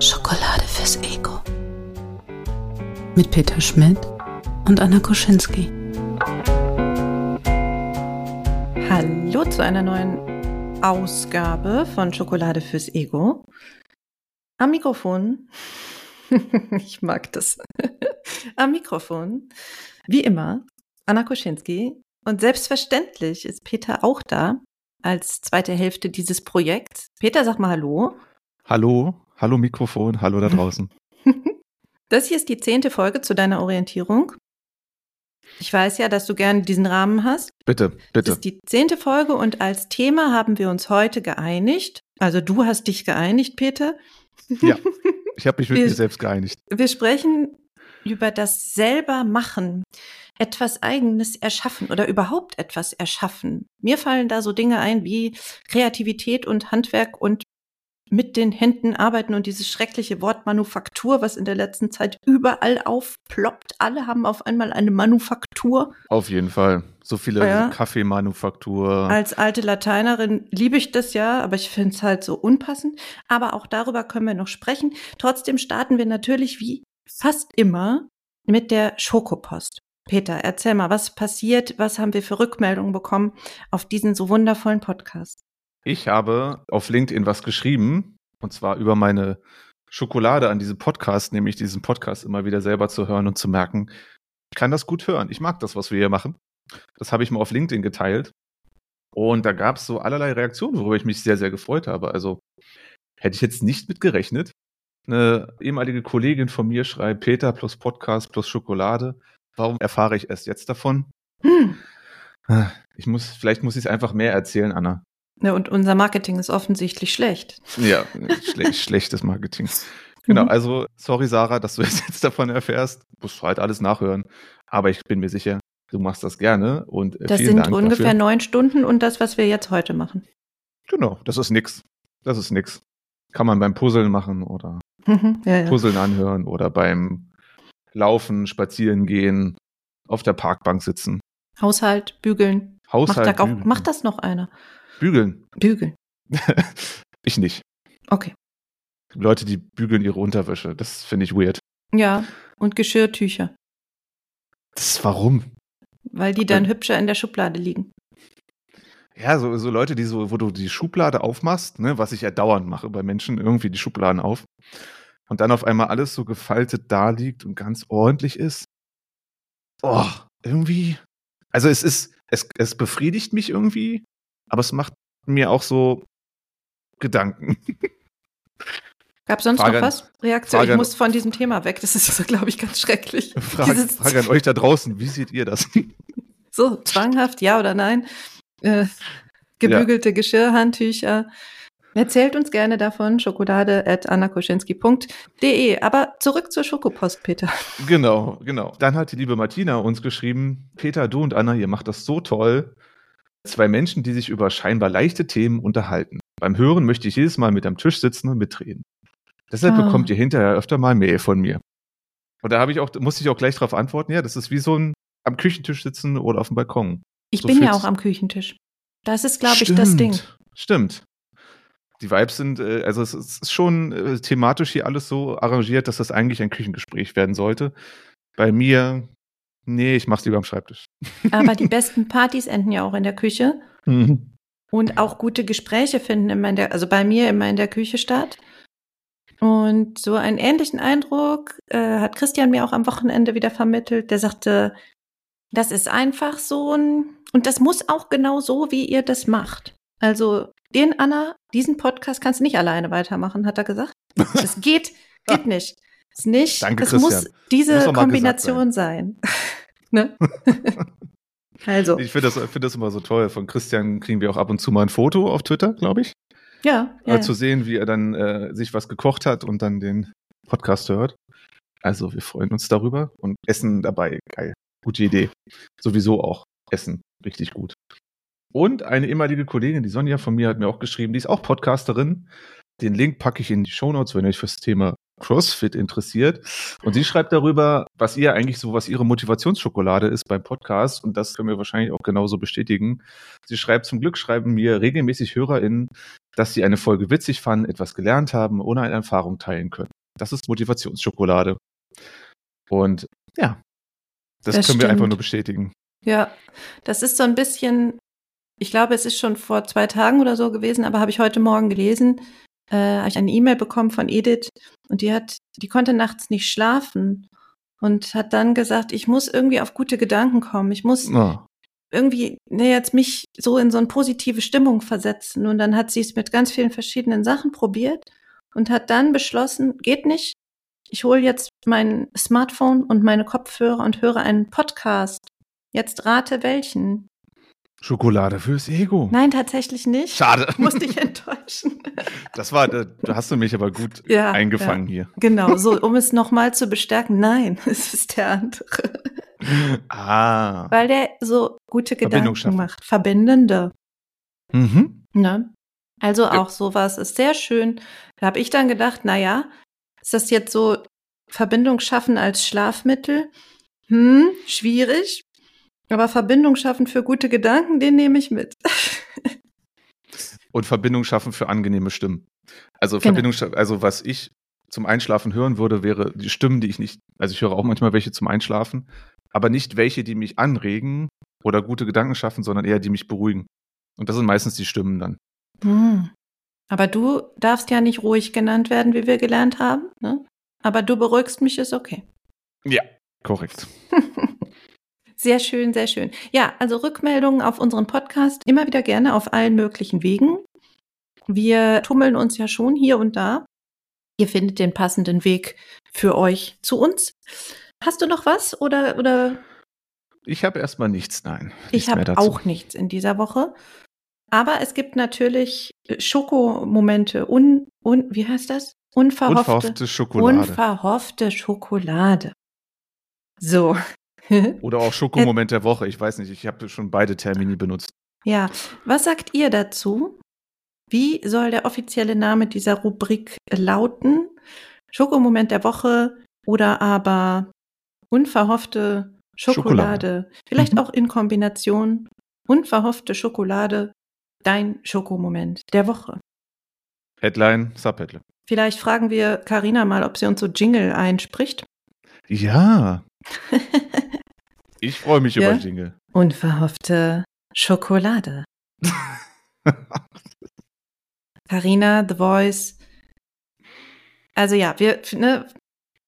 Schokolade fürs Ego. Mit Peter Schmidt und Anna Koschinski. Hallo zu einer neuen Ausgabe von Schokolade fürs Ego. Am Mikrofon, ich mag das, am Mikrofon, wie immer, Anna Koschinski. Und selbstverständlich ist Peter auch da als zweite Hälfte dieses Projekts. Peter, sag mal Hallo. Hallo, hallo Mikrofon, hallo da draußen. Das hier ist die zehnte Folge zu deiner Orientierung. Ich weiß ja, dass du gerne diesen Rahmen hast. Bitte, Das bitte. ist die zehnte Folge und als Thema haben wir uns heute geeinigt. Also du hast dich geeinigt, Peter. Ja, ich habe mich mit Wir- mir selbst geeinigt. Wir sprechen über das selber machen, etwas eigenes erschaffen oder überhaupt etwas erschaffen. Mir fallen da so Dinge ein wie Kreativität und Handwerk und mit den Händen arbeiten und dieses schreckliche Wort Manufaktur, was in der letzten Zeit überall aufploppt. Alle haben auf einmal eine Manufaktur. Auf jeden Fall. So viele Ja. Kaffeemanufaktur. Als alte Lateinerin liebe ich das ja, aber ich finde es halt so unpassend. Aber auch darüber können wir noch sprechen. Trotzdem starten wir natürlich wie fast immer mit der Schokopost. Peter, erzähl mal, was passiert? Was haben wir für Rückmeldungen bekommen auf diesen so wundervollen Podcast? Ich habe auf LinkedIn was geschrieben, und zwar über meine Schokolade an diesem Podcast, nämlich diesen Podcast immer wieder selber zu hören und zu merken, ich kann das gut hören. Ich mag das, was wir hier machen. Das habe ich mal auf LinkedIn geteilt. Und da gab es so allerlei Reaktionen, worüber ich mich sehr, sehr gefreut habe. Also hätte ich jetzt nicht mit gerechnet. Eine ehemalige Kollegin von mir schreibt, Peter plus Podcast plus Schokolade. Warum erfahre ich erst jetzt davon? Hm. Ich muss, vielleicht muss ich es einfach mehr erzählen, Anna. Ja, und unser Marketing ist offensichtlich schlecht. Ja, schle schlechtes Marketing. Genau, Mhm. also sorry Sarah, dass du es jetzt davon erfährst. Musst du halt alles nachhören. Aber ich bin mir sicher, du machst das gerne und äh, Das sind Dank ungefähr dafür. neun Stunden und das, was wir jetzt heute machen. Genau, das ist nix. Das ist nix. Kann man beim Puzzeln machen oder Mhm, ja, ja. Puzzeln anhören oder beim Laufen, Spazieren gehen, auf der Parkbank sitzen. Haushalt, bügeln. Macht, Haushalt, da auch, bügeln. macht das noch einer? bügeln. Bügeln. ich nicht. Okay. Leute, die bügeln ihre Unterwäsche. Das finde ich weird. Ja, und Geschirrtücher, Das warum? Weil die dann Ja. hübscher in der Schublade liegen. Ja, so, so Leute, die so, wo du die Schublade aufmachst, ne, was ich ja dauernd mache bei Menschen, irgendwie die Schubladen auf. Und dann auf einmal alles so gefaltet da liegt und ganz ordentlich ist. Oh, irgendwie. Also es ist, es, es befriedigt mich irgendwie, aber es macht mir auch so Gedanken. Gab sonst Frage noch was? Reaktion? Frage ich muss von diesem Thema weg. Das ist, glaube ich, ganz schrecklich. Frage, Frage an euch da draußen, wie seht ihr das? So, zwanghaft, ja oder nein? Äh, gebügelte Geschirrhandtücher. Erzählt uns gerne davon, schokolade at annakoschinski.de. Aber zurück zur Schokopost, Peter. Genau, genau. Dann hat die liebe Martina uns geschrieben, Peter, du und Anna, ihr macht das so toll. Zwei Menschen, die sich über scheinbar leichte Themen unterhalten. Beim Hören möchte ich jedes Mal mit am Tisch sitzen und mitreden. Deshalb Ah. bekommt ihr hinterher öfter mal Mail von mir. Und da habe ich auch, musste ich auch gleich darauf antworten, ja, das ist wie so ein am Küchentisch sitzen oder auf dem Balkon. Ich So bin ja auch am Küchentisch. Das ist, glaube ich, das Ding. Stimmt. Die Vibes sind, äh, also es ist schon äh, thematisch hier alles so arrangiert, dass das eigentlich ein Küchengespräch werden sollte. Bei mir, nee, ich mach's lieber am Schreibtisch. Aber die besten Partys enden ja auch in der Küche. Und auch gute Gespräche finden immer in der, also bei mir immer in der Küche statt. Und so einen ähnlichen Eindruck äh, hat Christian mir auch am Wochenende wieder vermittelt. Der sagte, das ist einfach so ein, und das muss auch genau so, wie ihr das macht. Also, den Anna, diesen Podcast kannst du nicht alleine weitermachen, hat er gesagt. Das geht, geht nicht. Ist nicht. Danke, es Christian. muss diese Muss Kombination sein. ne? also, Ich finde das, find das immer so toll. Von Christian kriegen wir auch ab und zu mal ein Foto auf Twitter, glaube ich. Ja, ja, Äh, zu sehen, wie er dann äh, sich was gekocht hat und dann den Podcast hört. Also wir freuen uns darüber und Essen dabei. Geil. Gute Idee. Sowieso auch Essen. Richtig gut. Und eine ehemalige Kollegin, die Sonja von mir, hat mir auch geschrieben, die ist auch Podcasterin. Den Link packe ich in die Shownotes, wenn ihr euch fürs Thema CrossFit interessiert. Und sie schreibt darüber, was ihr eigentlich so, was ihre Motivationsschokolade ist beim Podcast. Und das können wir wahrscheinlich auch genauso bestätigen. Sie schreibt, zum Glück schreiben mir regelmäßig HörerInnen, dass sie eine Folge witzig fanden, etwas gelernt haben oder eine Erfahrung teilen können. Das ist Motivationsschokolade. Und ja, das, das können stimmt. wir einfach nur bestätigen. Ja, das ist so ein bisschen, ich glaube, es ist schon vor zwei Tagen oder so gewesen, aber habe ich heute Morgen gelesen, äh, habe ich eine E-Mail bekommen von Edith und die hat, die konnte nachts nicht schlafen und hat dann gesagt, ich muss irgendwie auf gute Gedanken kommen. Ich muss oh. Irgendwie ne, jetzt mich so in so eine positive Stimmung versetzen. Und dann hat sie es mit ganz vielen verschiedenen Sachen probiert und hat dann beschlossen, geht nicht. Ich hole jetzt mein Smartphone und meine Kopfhörer und höre einen Podcast. Jetzt rate welchen. Schokolade fürs Ego. Nein, tatsächlich nicht. Schade. Musste ich enttäuschen. Das war, da hast du mich aber gut ja, eingefangen ja. hier. Genau, so, um es nochmal zu bestärken. Nein, es ist der andere. Ah. Weil der so gute Gedanken macht. Verbindende. Mhm. Ne? Also auch sowas ist sehr schön. Da habe ich dann gedacht, na ja, ist das jetzt so Verbindung schaffen als Schlafmittel? Hm, schwierig. Aber Verbindung schaffen für gute Gedanken, den nehme ich mit. Und Verbindung schaffen für angenehme Stimmen. Also genau. Verbindung, also was ich zum Einschlafen hören würde, wäre die Stimmen, die ich nicht, also ich höre auch manchmal welche zum Einschlafen, aber nicht welche, die mich anregen oder gute Gedanken schaffen, sondern eher die mich beruhigen. Und das sind meistens die Stimmen dann. Hm. Aber du darfst ja nicht ruhig genannt werden, wie wir gelernt haben. Ne? Aber du beruhigst mich, ist okay. Ja, korrekt. Sehr schön, sehr schön. Ja, also Rückmeldungen auf unseren Podcast immer wieder gerne auf allen möglichen Wegen. Wir tummeln uns ja schon hier und da. Ihr findet den passenden Weg für euch zu uns. Hast du noch was oder oder? Ich habe erstmal nichts, nein. Ich habe auch nichts in dieser Woche. Aber es gibt natürlich Schokomomente un, un wie heißt das? Unverhoffte, unverhoffte Schokolade. Unverhoffte Schokolade. So, Oder auch Schokomoment der Woche. Ich weiß nicht, ich habe schon beide Termini benutzt. Ja, was sagt ihr dazu? Wie soll der offizielle Name dieser Rubrik lauten? Schokomoment der Woche oder aber unverhoffte Schokolade. Schokolade. Vielleicht mhm. auch in Kombination unverhoffte Schokolade, dein Schokomoment der Woche. Headline, Subheadline. Vielleicht fragen wir Karina mal, ob sie uns so Jingle einspricht. Ja. Ich freue mich ja? über Jingle. Unverhoffte Schokolade. Carina, The Voice. Also ja, wir, ne,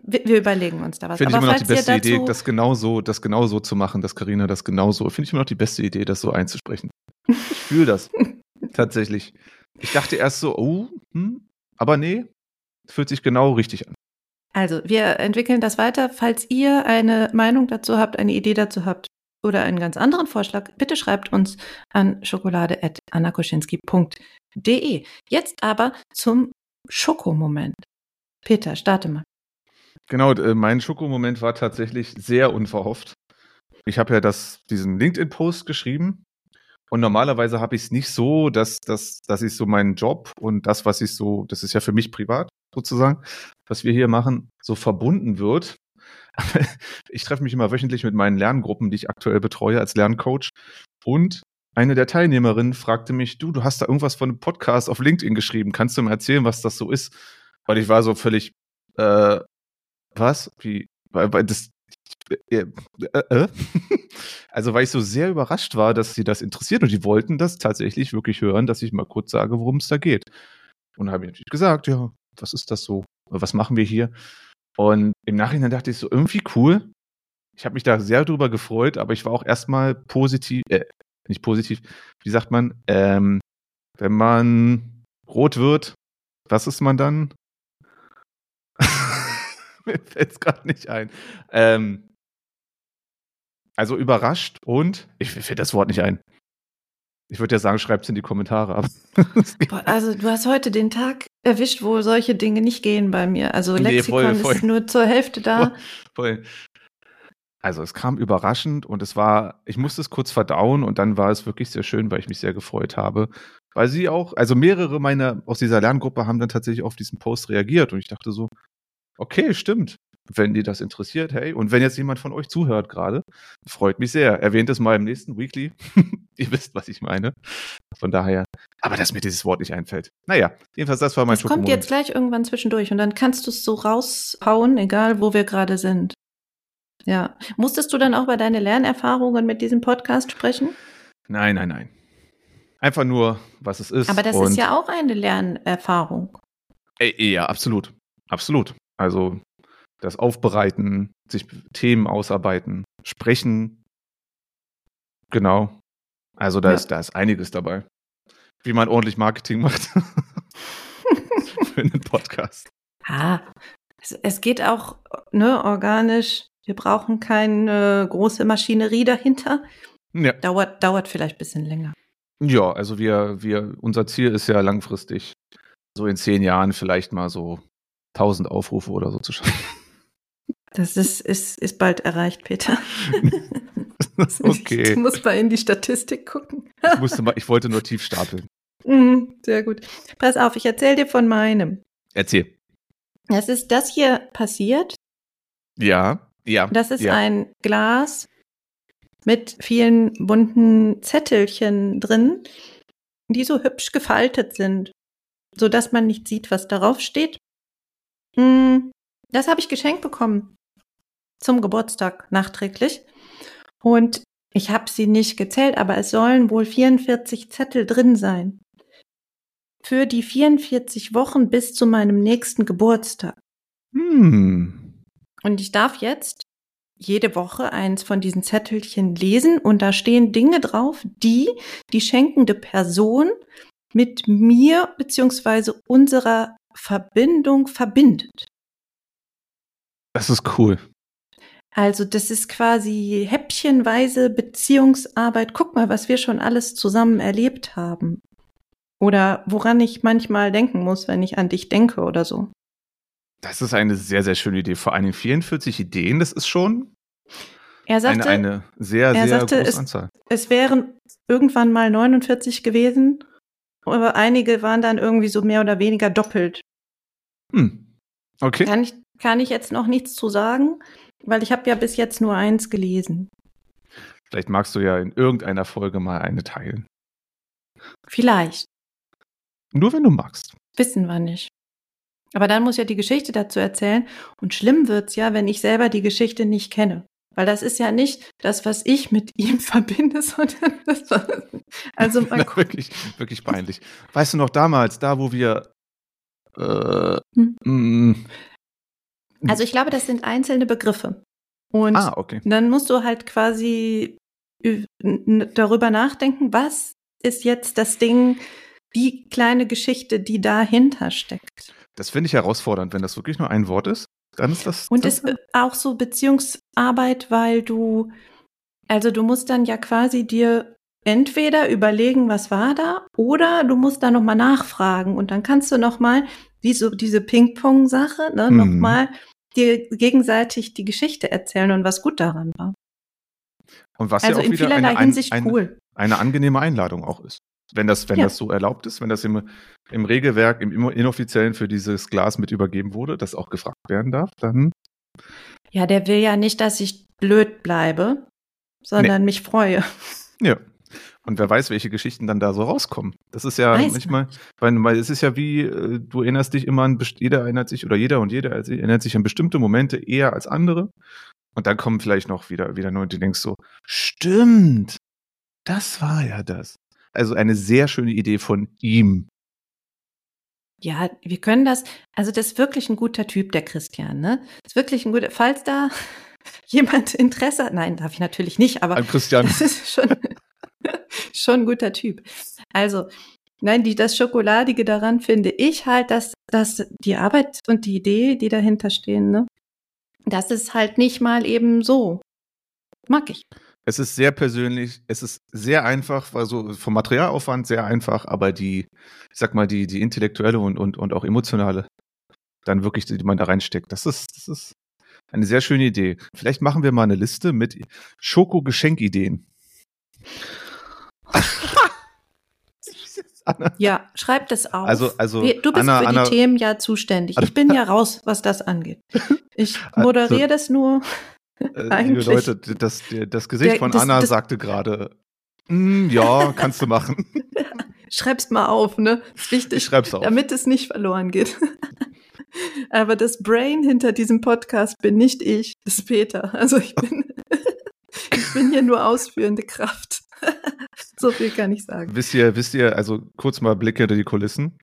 wir, wir überlegen uns da was. Finde ich immer noch die beste Idee, das genauso, das genauso zu machen, dass Carina das genauso. Finde ich immer noch die beste Idee, das so einzusprechen. Ich fühle das. Tatsächlich. Ich dachte erst so, oh, hm, aber nee, fühlt sich genau richtig an. Also, wir entwickeln das weiter. Falls ihr eine Meinung dazu habt, eine Idee dazu habt oder einen ganz anderen Vorschlag, bitte schreibt uns an schokolade.annakoschinski.de. Jetzt aber zum Schokomoment. Peter, starte mal. Genau, äh, mein Schokomoment war tatsächlich sehr unverhofft. Ich habe ja das, diesen LinkedIn-Post geschrieben und normalerweise habe ich es nicht so, dass, dass, dass ich so meinen Job und das, was ich so, das ist ja für mich privat sozusagen, was wir hier machen, so verbunden wird. ich treffe mich immer wöchentlich mit meinen Lerngruppen, die ich aktuell betreue als Lerncoach. Und eine der Teilnehmerinnen fragte mich, du, du hast da irgendwas von einem Podcast auf LinkedIn geschrieben. Kannst du mir erzählen, was das so ist? Weil ich war so völlig, äh, was? Wie? Weil, weil das, äh, äh, äh? also weil ich so sehr überrascht war, dass sie das interessiert und die wollten das tatsächlich wirklich hören, dass ich mal kurz sage, worum es da geht. Und habe ich natürlich gesagt, ja, was ist das so? Was machen wir hier? Und im Nachhinein dachte ich so, irgendwie cool. Ich habe mich da sehr drüber gefreut, aber ich war auch erstmal positiv, äh, nicht positiv, wie sagt man, ähm, wenn man rot wird, was ist man dann? Mir fällt es gerade nicht ein. Ähm, also überrascht und ich finde das Wort nicht ein. Ich würde ja sagen, schreibt es in die Kommentare ab. also du hast heute den Tag erwischt, wo solche Dinge nicht gehen bei mir. Also Lexikon nee, voll, voll. ist nur zur Hälfte da. Voll. Also es kam überraschend und es war, ich musste es kurz verdauen und dann war es wirklich sehr schön, weil ich mich sehr gefreut habe. Weil sie auch, also mehrere meiner aus dieser Lerngruppe haben dann tatsächlich auf diesen Post reagiert und ich dachte so, okay, stimmt. Wenn dir das interessiert, hey, und wenn jetzt jemand von euch zuhört gerade, freut mich sehr. Erwähnt es mal im nächsten Weekly. Ihr wisst, was ich meine. Von daher, aber dass mir dieses Wort nicht einfällt. Naja, jedenfalls, das war mein Das kommt jetzt gleich irgendwann zwischendurch und dann kannst du es so raushauen, egal wo wir gerade sind. Ja. Musstest du dann auch über deine Lernerfahrungen mit diesem Podcast sprechen? Nein, nein, nein. Einfach nur, was es ist. Aber das ist ja auch eine Lernerfahrung. Äh, ja, absolut. Absolut. Also das Aufbereiten, sich Themen ausarbeiten, sprechen. Genau. Also da, ja. ist, da ist einiges dabei. Wie man ordentlich Marketing macht. Für einen Podcast. Ah, es, es geht auch ne, organisch. Wir brauchen keine große Maschinerie dahinter. Ja. Dauert, dauert vielleicht ein bisschen länger. Ja, also wir, wir, unser Ziel ist ja langfristig, so in zehn Jahren vielleicht mal so 1000 Aufrufe oder so zu schaffen. Das ist, ist, ist bald erreicht, Peter. okay. Du musst mal in die Statistik gucken. ich, musste mal, ich wollte nur tief stapeln. Mhm, sehr gut. Pass auf, ich erzähle dir von meinem. Erzähl. Es ist das hier passiert. Ja, ja. Das ist ja. ein Glas mit vielen bunten Zettelchen drin, die so hübsch gefaltet sind, so dass man nicht sieht, was darauf steht. Hm, das habe ich geschenkt bekommen zum Geburtstag nachträglich. Und ich habe sie nicht gezählt, aber es sollen wohl 44 Zettel drin sein. Für die 44 Wochen bis zu meinem nächsten Geburtstag. Hm. Und ich darf jetzt jede Woche eins von diesen Zettelchen lesen und da stehen Dinge drauf, die die schenkende Person mit mir beziehungsweise unserer Verbindung verbindet. Das ist cool. Also das ist quasi häppchenweise Beziehungsarbeit. Guck mal, was wir schon alles zusammen erlebt haben. Oder woran ich manchmal denken muss, wenn ich an dich denke oder so. Das ist eine sehr, sehr schöne Idee. Vor allem 44 Ideen, das ist schon er sagte, eine, eine sehr, sehr sagte, große es, Anzahl. Es wären irgendwann mal 49 gewesen, aber einige waren dann irgendwie so mehr oder weniger doppelt. Hm. Okay. Kann ich, kann ich jetzt noch nichts zu sagen, weil ich habe ja bis jetzt nur eins gelesen. Vielleicht magst du ja in irgendeiner Folge mal eine teilen. Vielleicht. Nur wenn du magst. Wissen wir nicht. Aber dann muss ja die Geschichte dazu erzählen. Und schlimm wird's ja, wenn ich selber die Geschichte nicht kenne. Weil das ist ja nicht das, was ich mit ihm verbinde, sondern das war, also Na, wirklich, wirklich peinlich. Weißt du noch damals, da wo wir äh, hm. Also ich glaube, das sind einzelne Begriffe. Und ah, okay. dann musst du halt quasi darüber nachdenken, was ist jetzt das Ding, die kleine Geschichte, die dahinter steckt. Das finde ich herausfordernd, wenn das wirklich nur ein Wort ist. Dann ist das. Und das ist auch so Beziehungsarbeit, weil du, also du musst dann ja quasi dir entweder überlegen, was war da, oder du musst da nochmal nachfragen und dann kannst du nochmal, wie so diese Ping-Pong-Sache, ne, mhm. nochmal dir gegenseitig die Geschichte erzählen und was gut daran war. Und was also ja auch in wieder vielerlei eine, Hinsicht eine, cool. eine angenehme Einladung auch ist. Wenn das, wenn Ja. das so erlaubt ist, wenn das im, im Regelwerk, im inoffiziellen für dieses Glas mit übergeben wurde, das auch gefragt werden darf, dann Ja, der will ja nicht, dass ich blöd bleibe, sondern mich freue. Ja. Und wer weiß, welche Geschichten dann da so rauskommen. Das ist ja Weiß manchmal, weil, weil es ist ja wie, äh, du erinnerst dich immer an, jeder erinnert sich oder jeder und jeder erinnert sich an bestimmte Momente eher als andere. Und dann kommen vielleicht noch wieder, wieder neu und du denkst so, stimmt, das war ja das. Also eine sehr schöne Idee von ihm. Ja, wir können das, also das ist wirklich ein guter Typ, der Christian, ne? Das ist wirklich ein guter, falls da jemand Interesse hat, nein, darf ich natürlich nicht, aber An Christian. das ist schon, schon ein guter Typ. Also, nein, die, das Schokoladige daran finde ich halt, dass, dass die Arbeit und die Idee, die dahinter stehen, ne? Das ist halt nicht mal eben so. Mag ich. Es ist sehr persönlich, es ist sehr einfach, also vom Materialaufwand sehr einfach, aber die, ich sag mal, die, die intellektuelle und, und, und auch emotionale, dann wirklich, die man da reinsteckt, das ist, das ist eine sehr schöne Idee. Vielleicht machen wir mal eine Liste mit Schoko-Geschenkideen. Anna. Ja, schreib das auf. Also, also du bist Anna, für Anna, die Themen ja zuständig. Ich bin ja raus, was das angeht. Ich moderiere also, das nur. Äh, liebe Leute, das, das Gesicht der, von das, Anna das, sagte gerade, mm, ja, kannst du machen. Schreib's mal auf, ne? Ist wichtig, ich schreib's auf. damit es nicht verloren geht. Aber das Brain hinter diesem Podcast bin nicht ich, das ist Peter. Also ich bin, ich bin hier nur ausführende Kraft. so viel kann ich sagen. Wisst ihr, wisst ihr, also kurz mal Blick hinter die Kulissen.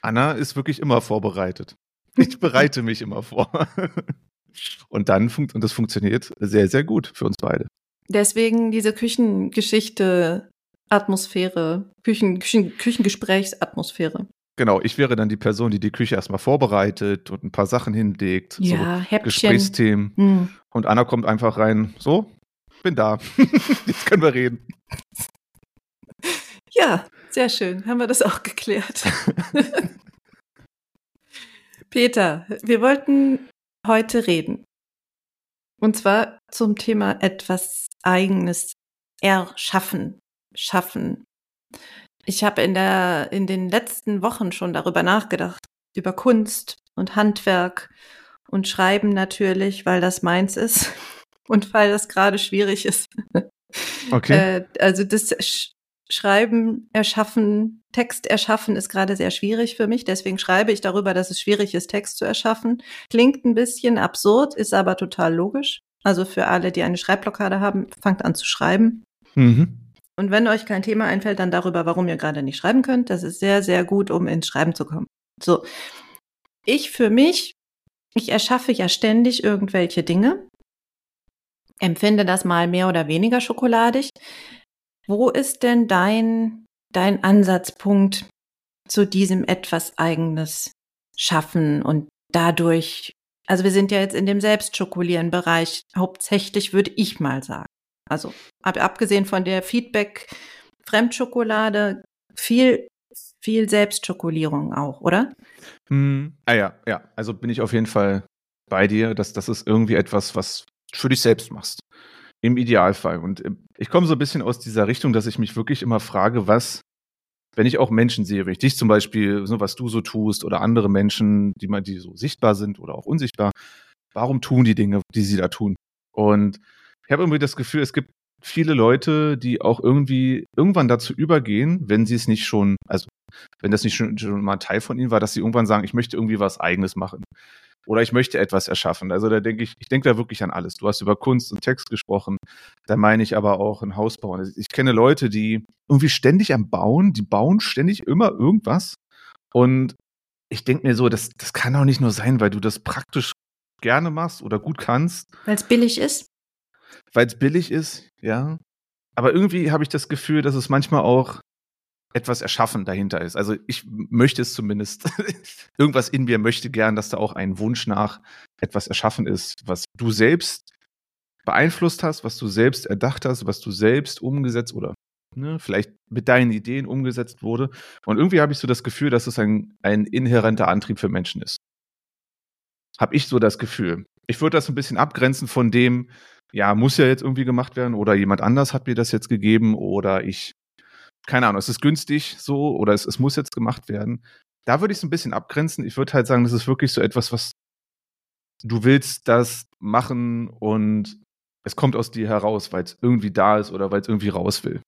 Anna ist wirklich immer vorbereitet. Ich bereite mich immer vor. Und dann funkt, und das funktioniert sehr, sehr gut für uns beide. Deswegen diese Küchengeschichte, Atmosphäre, Küchen, Küchen, Küchengesprächsatmosphäre. Genau, ich wäre dann die Person, die die Küche erstmal vorbereitet und ein paar Sachen hinlegt. Ja, so Häppchen. Gesprächsthemen. Hm. Und Anna kommt einfach rein, so, bin da. Jetzt können wir reden. Ja, sehr schön. Haben wir das auch geklärt. Peter, wir wollten heute reden. Und zwar zum Thema etwas Eigenes erschaffen, schaffen. Ich habe in der, in den letzten Wochen schon darüber nachgedacht, über Kunst und Handwerk und Schreiben natürlich, weil das meins ist und weil das gerade schwierig ist. Okay. Äh, also das Schreiben, Erschaffen, Text erschaffen ist gerade sehr schwierig für mich. Deswegen schreibe ich darüber, dass es schwierig ist, Text zu erschaffen. Klingt ein bisschen absurd, ist aber total logisch. Also für alle, die eine Schreibblockade haben, fangt an zu schreiben. Mhm. Und wenn euch kein Thema einfällt, dann darüber, warum ihr gerade nicht schreiben könnt. Das ist sehr, sehr gut, um ins Schreiben zu kommen. So. Ich für mich, ich erschaffe ja ständig irgendwelche Dinge, empfinde das mal mehr oder weniger schokoladig. Wo ist denn dein, dein Ansatzpunkt zu diesem etwas eigenes Schaffen und dadurch, also wir sind ja jetzt in dem Selbstschokolieren-Bereich, hauptsächlich würde ich mal sagen. Also ab, abgesehen von der Feedback-Fremdschokolade, viel, viel Selbstschokolierung auch, oder? Hm, ah ja, ja. Also bin ich auf jeden Fall bei dir, dass das ist irgendwie etwas, was für dich selbst machst. Im Idealfall. Und äh, ich komme so ein bisschen aus dieser Richtung, dass ich mich wirklich immer frage, was, wenn ich auch Menschen sehe, wenn ich dich zum Beispiel, so was du so tust oder andere Menschen, die mal, die so sichtbar sind oder auch unsichtbar, warum tun die Dinge, die sie da tun? Und ich habe irgendwie das Gefühl, es gibt viele Leute, die auch irgendwie irgendwann dazu übergehen, wenn sie es nicht schon, also wenn das nicht schon, schon mal Teil von ihnen war, dass sie irgendwann sagen, ich möchte irgendwie was Eigenes machen oder ich möchte etwas erschaffen. Also da denke ich, ich denke da wirklich an alles. Du hast über Kunst und Text gesprochen, da meine ich aber auch ein Haus bauen. Also ich kenne Leute, die irgendwie ständig am Bauen, die bauen ständig immer irgendwas und ich denke mir so, das, das kann auch nicht nur sein, weil du das praktisch gerne machst oder gut kannst. Weil es billig ist? Weil es billig ist, ja. Aber irgendwie habe ich das Gefühl, dass es manchmal auch etwas erschaffen dahinter ist. Also ich möchte es zumindest. Irgendwas in mir möchte gern, dass da auch ein Wunsch nach etwas erschaffen ist, was du selbst beeinflusst hast, was du selbst erdacht hast, was du selbst umgesetzt oder ne, vielleicht mit deinen Ideen umgesetzt wurde. Und irgendwie habe ich so das Gefühl, dass es ein, ein inhärenter Antrieb für Menschen ist. Habe ich so das Gefühl. Ich würde das ein bisschen abgrenzen von dem, ja, muss ja jetzt irgendwie gemacht werden oder jemand anders hat mir das jetzt gegeben oder ich keine Ahnung, es ist günstig so oder es, es muss jetzt gemacht werden. Da würde ich es ein bisschen abgrenzen. Ich würde halt sagen, das ist wirklich so etwas, was du willst das machen und es kommt aus dir heraus, weil es irgendwie da ist oder weil es irgendwie raus will.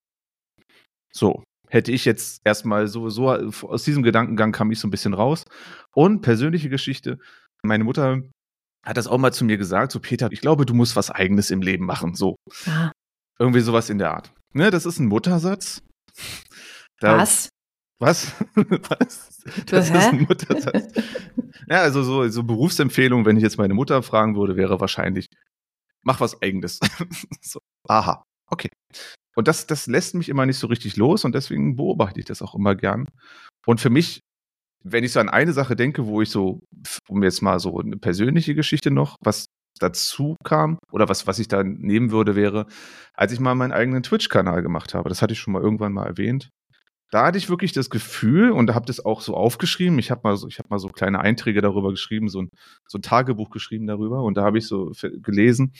So, hätte ich jetzt erstmal sowieso, aus diesem Gedankengang kam ich so ein bisschen raus. Und persönliche Geschichte, meine Mutter hat das auch mal zu mir gesagt, so Peter, ich glaube, du musst was eigenes im Leben machen, so. Ah. Irgendwie sowas in der Art. Ne, das ist ein Muttersatz, da, was? Was? was? Das Hä? ist ein Muttersatz. ja, also so, so Berufsempfehlung, wenn ich jetzt meine Mutter fragen würde, wäre wahrscheinlich, mach was Eigenes. so, aha, okay. Und das, das lässt mich immer nicht so richtig los und deswegen beobachte ich das auch immer gern. Und für mich, wenn ich so an eine Sache denke, wo ich so, um jetzt mal so eine persönliche Geschichte noch, was dazu kam oder was, was ich da nehmen würde, wäre, als ich mal meinen eigenen Twitch-Kanal gemacht habe. Das hatte ich schon mal irgendwann mal erwähnt. Da hatte ich wirklich das Gefühl und habe das auch so aufgeschrieben. Ich habe mal so, habe mal so kleine Einträge darüber geschrieben, so ein, so ein Tagebuch geschrieben darüber und da habe ich so gelesen.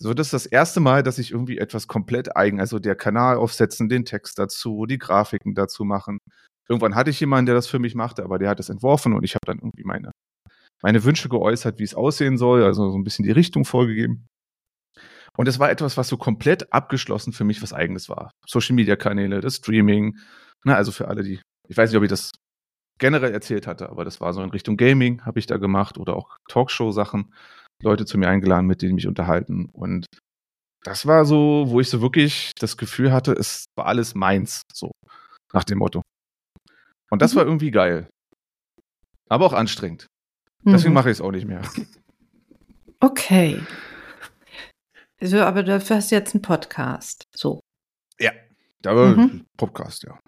So, das ist das erste Mal, dass ich irgendwie etwas komplett eigen, also der Kanal aufsetzen, den Text dazu, die Grafiken dazu machen. Irgendwann hatte ich jemanden, der das für mich machte, aber der hat es entworfen und ich habe dann irgendwie meine, meine Wünsche geäußert, wie es aussehen soll, also so ein bisschen die Richtung vorgegeben. Und es war etwas, was so komplett abgeschlossen für mich was eigenes war. Social Media Kanäle, das Streaming, na, also für alle, die, ich weiß nicht, ob ich das generell erzählt hatte, aber das war so in Richtung Gaming, habe ich da gemacht oder auch Talkshow-Sachen. Leute zu mir eingeladen, mit denen mich unterhalten. Und das war so, wo ich so wirklich das Gefühl hatte, es war alles meins, so nach dem Motto. Und das mhm. war irgendwie geil. Aber auch anstrengend. Deswegen mhm. mache ich es auch nicht mehr. Okay. Also, aber dafür hast du jetzt einen Podcast. So. Ja, aber mhm. Podcast, ja.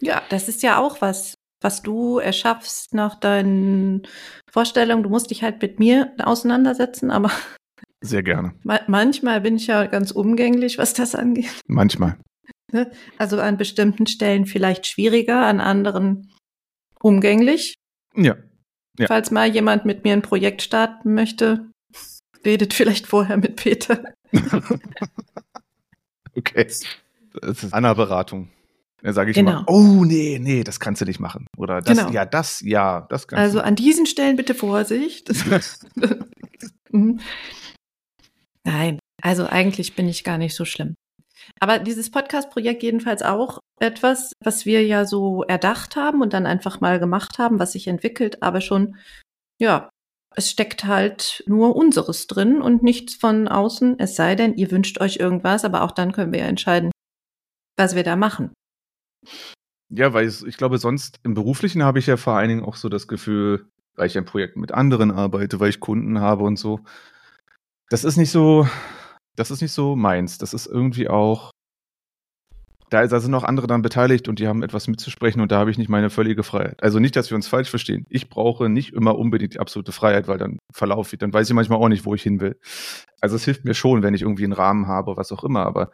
Ja, das ist ja auch was, was du erschaffst nach deinen Vorstellungen. Du musst dich halt mit mir auseinandersetzen, aber. Sehr gerne. Manchmal bin ich ja ganz umgänglich, was das angeht. Manchmal. Ne? Also an bestimmten Stellen vielleicht schwieriger, an anderen umgänglich. Ja. Ja. Falls mal jemand mit mir ein Projekt starten möchte, redet vielleicht vorher mit Peter. okay. Das ist eine Beratung. Dann sage ich genau. mal, oh nee, nee, das kannst du nicht machen. Oder das, genau. ja, das, ja, das kannst Also an diesen Stellen bitte Vorsicht. Mhm. Nein, also eigentlich bin ich gar nicht so schlimm. Aber dieses Podcast-Projekt jedenfalls auch etwas, was wir ja so erdacht haben und dann einfach mal gemacht haben, was sich entwickelt, aber schon, ja, es steckt halt nur unseres drin und nichts von außen, es sei denn, ihr wünscht euch irgendwas, aber auch dann können wir ja entscheiden, was wir da machen. Ja, weil ich, ich glaube, sonst im Beruflichen habe ich ja vor allen Dingen auch so das Gefühl, weil ich ein Projekt mit anderen arbeite, weil ich Kunden habe und so. Das ist nicht so, das ist nicht so meins. Das ist irgendwie auch, da, sind noch andere dann beteiligt und die haben etwas mitzusprechen und da habe ich nicht meine völlige Freiheit. Also nicht, dass wir uns falsch verstehen. Ich brauche nicht immer unbedingt die absolute Freiheit, weil dann verlaufe ich, dann weiß ich manchmal auch nicht, wo ich hin will. Also es hilft mir schon, wenn ich irgendwie einen Rahmen habe, was auch immer, aber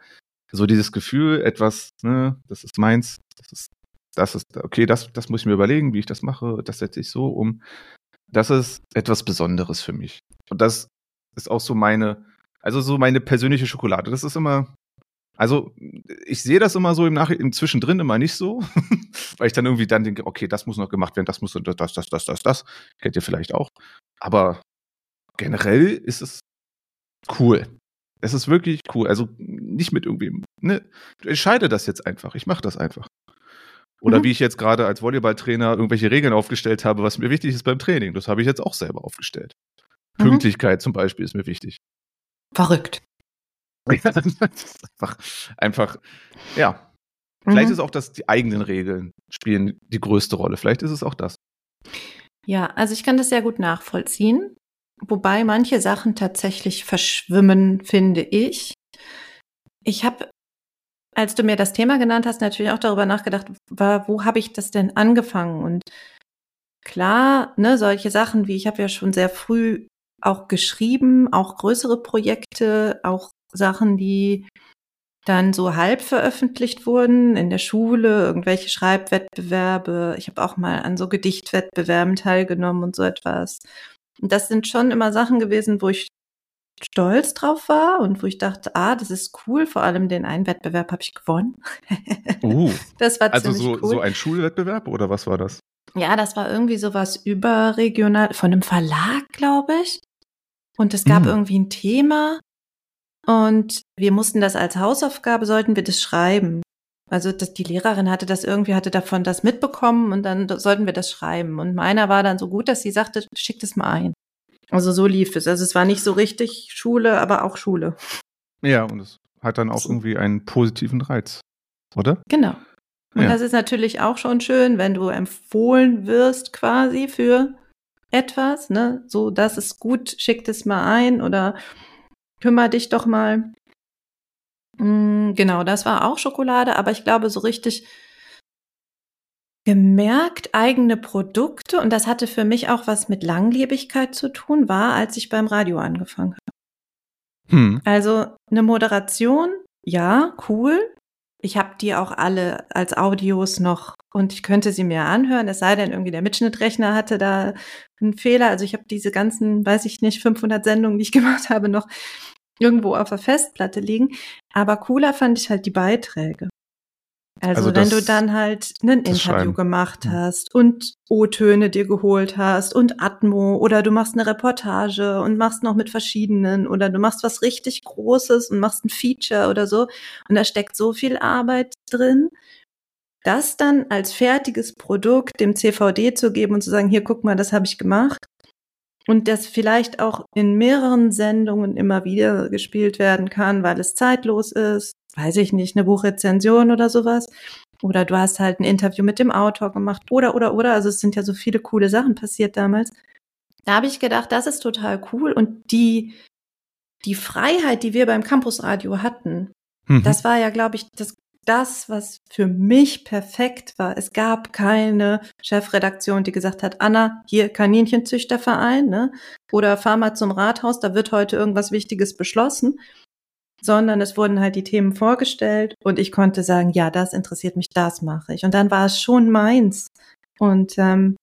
so dieses Gefühl, etwas, ne, das ist meins, das ist, das ist, okay, das, das muss ich mir überlegen, wie ich das mache, das setze ich so um. Das ist etwas Besonderes für mich. Und das ist auch so meine, also so meine persönliche Schokolade. Das ist immer, also ich sehe das immer so im Nach im Zwischendrin immer nicht so, weil ich dann irgendwie dann denke, okay, das muss noch gemacht werden, das muss das, das, das, das, das, das. Kennt ihr vielleicht auch. Aber generell ist es cool. Es ist wirklich cool. Also nicht mit irgendwie, ne, entscheide das jetzt einfach. Ich mache das einfach. Oder mhm. wie ich jetzt gerade als Volleyballtrainer irgendwelche Regeln aufgestellst habe, was mir wichtig ist beim Training. Das habe ich jetzt auch selber aufgestellt. Mhm. Pünktlichkeit zum Beispiel ist mir wichtig. Verrückt. einfach, einfach, ja. Vielleicht mhm. ist auch das, die eigenen Regeln spielen die größte Rolle. Vielleicht ist es auch das. Ja, also ich kann das sehr gut nachvollziehen. Wobei manche Sachen tatsächlich verschwimmen, finde ich. Ich habe, als du mir das Thema genannt hast, natürlich auch darüber nachgedacht, war, wo habe ich das denn angefangen? Und klar, ne, solche Sachen wie ich habe ja schon sehr früh auch geschrieben, auch größere Projekte, auch Sachen, die dann so halb veröffentlicht wurden in der Schule, irgendwelche Schreibwettbewerbe. Ich habe auch mal an so Gedichtwettbewerben teilgenommen und so etwas. Und das sind schon immer Sachen gewesen, wo ich stolz drauf war und wo ich dachte, ah, das ist cool. Vor allem den einen Wettbewerb habe ich gewonnen. Uh, das war also so, cool. so ein Schulwettbewerb oder was war das? Ja, das war irgendwie sowas überregional von einem Verlag, glaube ich. Und es gab mhm. irgendwie ein Thema und wir mussten das als Hausaufgabe, sollten wir das schreiben. Also das, die Lehrerin hatte das irgendwie, hatte davon das mitbekommen und dann sollten wir das schreiben. Und meiner war dann so gut, dass sie sagte, schick das mal ein. Also so lief es. Also es war nicht so richtig Schule, aber auch Schule. Ja, und es hat dann auch irgendwie einen positiven Reiz, oder? Genau. Und ja. das ist natürlich auch schon schön, wenn du empfohlen wirst quasi für etwas, ne? So, das ist gut, schick das mal ein oder kümmere dich doch mal. Mm, genau, das war auch Schokolade, aber ich glaube, so richtig gemerkt, eigene Produkte, und das hatte für mich auch was mit Langlebigkeit zu tun, war, als ich beim Radio angefangen habe. Hm. Also eine Moderation, ja, cool. Ich habe die auch alle als Audios noch und ich könnte sie mir anhören, es sei denn, irgendwie der Mitschnittrechner hatte da einen Fehler. Also ich habe diese ganzen, weiß ich nicht, 500 Sendungen, die ich gemacht habe, noch irgendwo auf der Festplatte liegen. Aber cooler fand ich halt die Beiträge. Also, also wenn du dann halt ein Interview gemacht hm. hast und O-Töne dir geholt hast und Atmo oder du machst eine Reportage und machst noch mit verschiedenen oder du machst was richtig Großes und machst ein Feature oder so und da steckt so viel Arbeit drin, das dann als fertiges Produkt dem CVD zu geben und zu sagen, hier guck mal, das habe ich gemacht und das vielleicht auch in mehreren Sendungen immer wieder gespielt werden kann, weil es zeitlos ist, weiß ich nicht, eine Buchrezension oder sowas. Oder du hast halt ein Interview mit dem Autor gemacht oder, oder, oder. Also es sind ja so viele coole Sachen passiert damals. Da habe ich gedacht, das ist total cool. Und die, die Freiheit, die wir beim Campusradio hatten, mhm. das war ja, glaube ich, das das, was für mich perfekt war. Es gab keine Chefredaktion, die gesagt hat, Anna, hier Kaninchenzüchterverein, ne? Oder fahr mal zum Rathaus, da wird heute irgendwas Wichtiges beschlossen. Sondern es wurden halt die Themen vorgestellt und ich konnte sagen, ja, das interessiert mich, das mache ich. Und dann war es schon meins. Und ähm,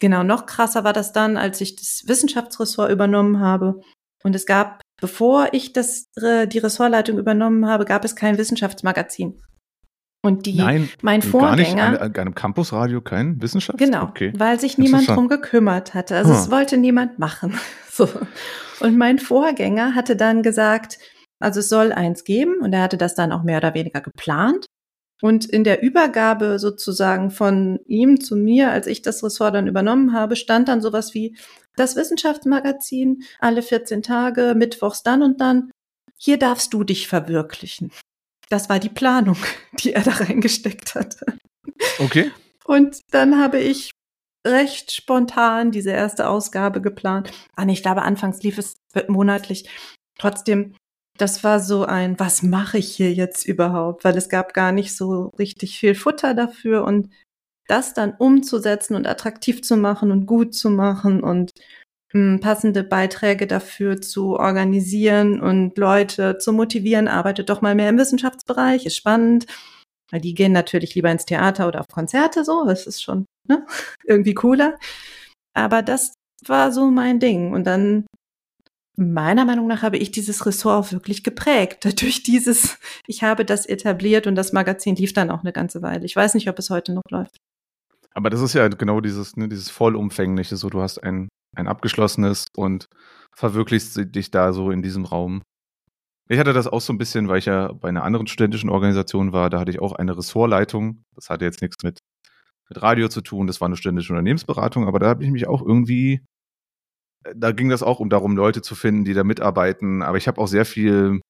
genau, noch krasser war das dann, als ich das Wissenschaftsressort übernommen habe. Und es gab Bevor ich das, äh, die Ressortleitung übernommen habe, gab es kein Wissenschaftsmagazin. Und die, Nein, mein Vorgänger. Gar nicht, an, einem Campusradio kein Wissenschafts? Genau, okay. weil sich niemand drum gekümmert hatte. Also ah. es wollte niemand machen. so. Und mein Vorgänger hatte dann gesagt, also es soll eins geben und er hatte das dann auch mehr oder weniger geplant. Und in der Übergabe sozusagen von ihm zu mir, als ich das Ressort dann übernommen habe, stand dann sowas wie das Wissenschaftsmagazin alle 14 Tage, mittwochs dann und dann. Hier darfst du dich verwirklichen. Das war die Planung, die er da reingesteckt hatte. Okay. Und dann habe ich recht spontan diese erste Ausgabe geplant. Ah, nee, ich glaube, anfangs lief es monatlich. Trotzdem das war so ein, was mache ich hier jetzt überhaupt? Weil es gab gar nicht so richtig viel Futter dafür und das dann umzusetzen und attraktiv zu machen und gut zu machen und passende Beiträge dafür zu organisieren und Leute zu motivieren, arbeitet doch mal mehr im Wissenschaftsbereich, ist spannend. Weil die gehen natürlich lieber ins Theater oder auf Konzerte, so, das ist schon ne? irgendwie cooler. Aber das war so mein Ding. Und dann meiner Meinung nach habe ich dieses Ressort auch wirklich geprägt. Durch dieses, ich habe das etabliert und das Magazin lief dann auch eine ganze Weile. Ich weiß nicht, ob es heute noch läuft. Aber das ist ja genau dieses, ne, dieses vollumfängliche, so du hast ein, ein abgeschlossenes und verwirklichst dich da so in diesem Raum. Ich hatte das auch so ein bisschen, weil ich ja bei einer anderen studentischen Organisation war, da hatte ich auch eine Ressortleitung. Das hatte jetzt nichts mit, mit Radio zu tun, das war eine studentische Unternehmensberatung, aber da habe ich mich auch irgendwie da ging das auch um darum, Leute zu finden, die da mitarbeiten. Aber ich habe auch sehr viel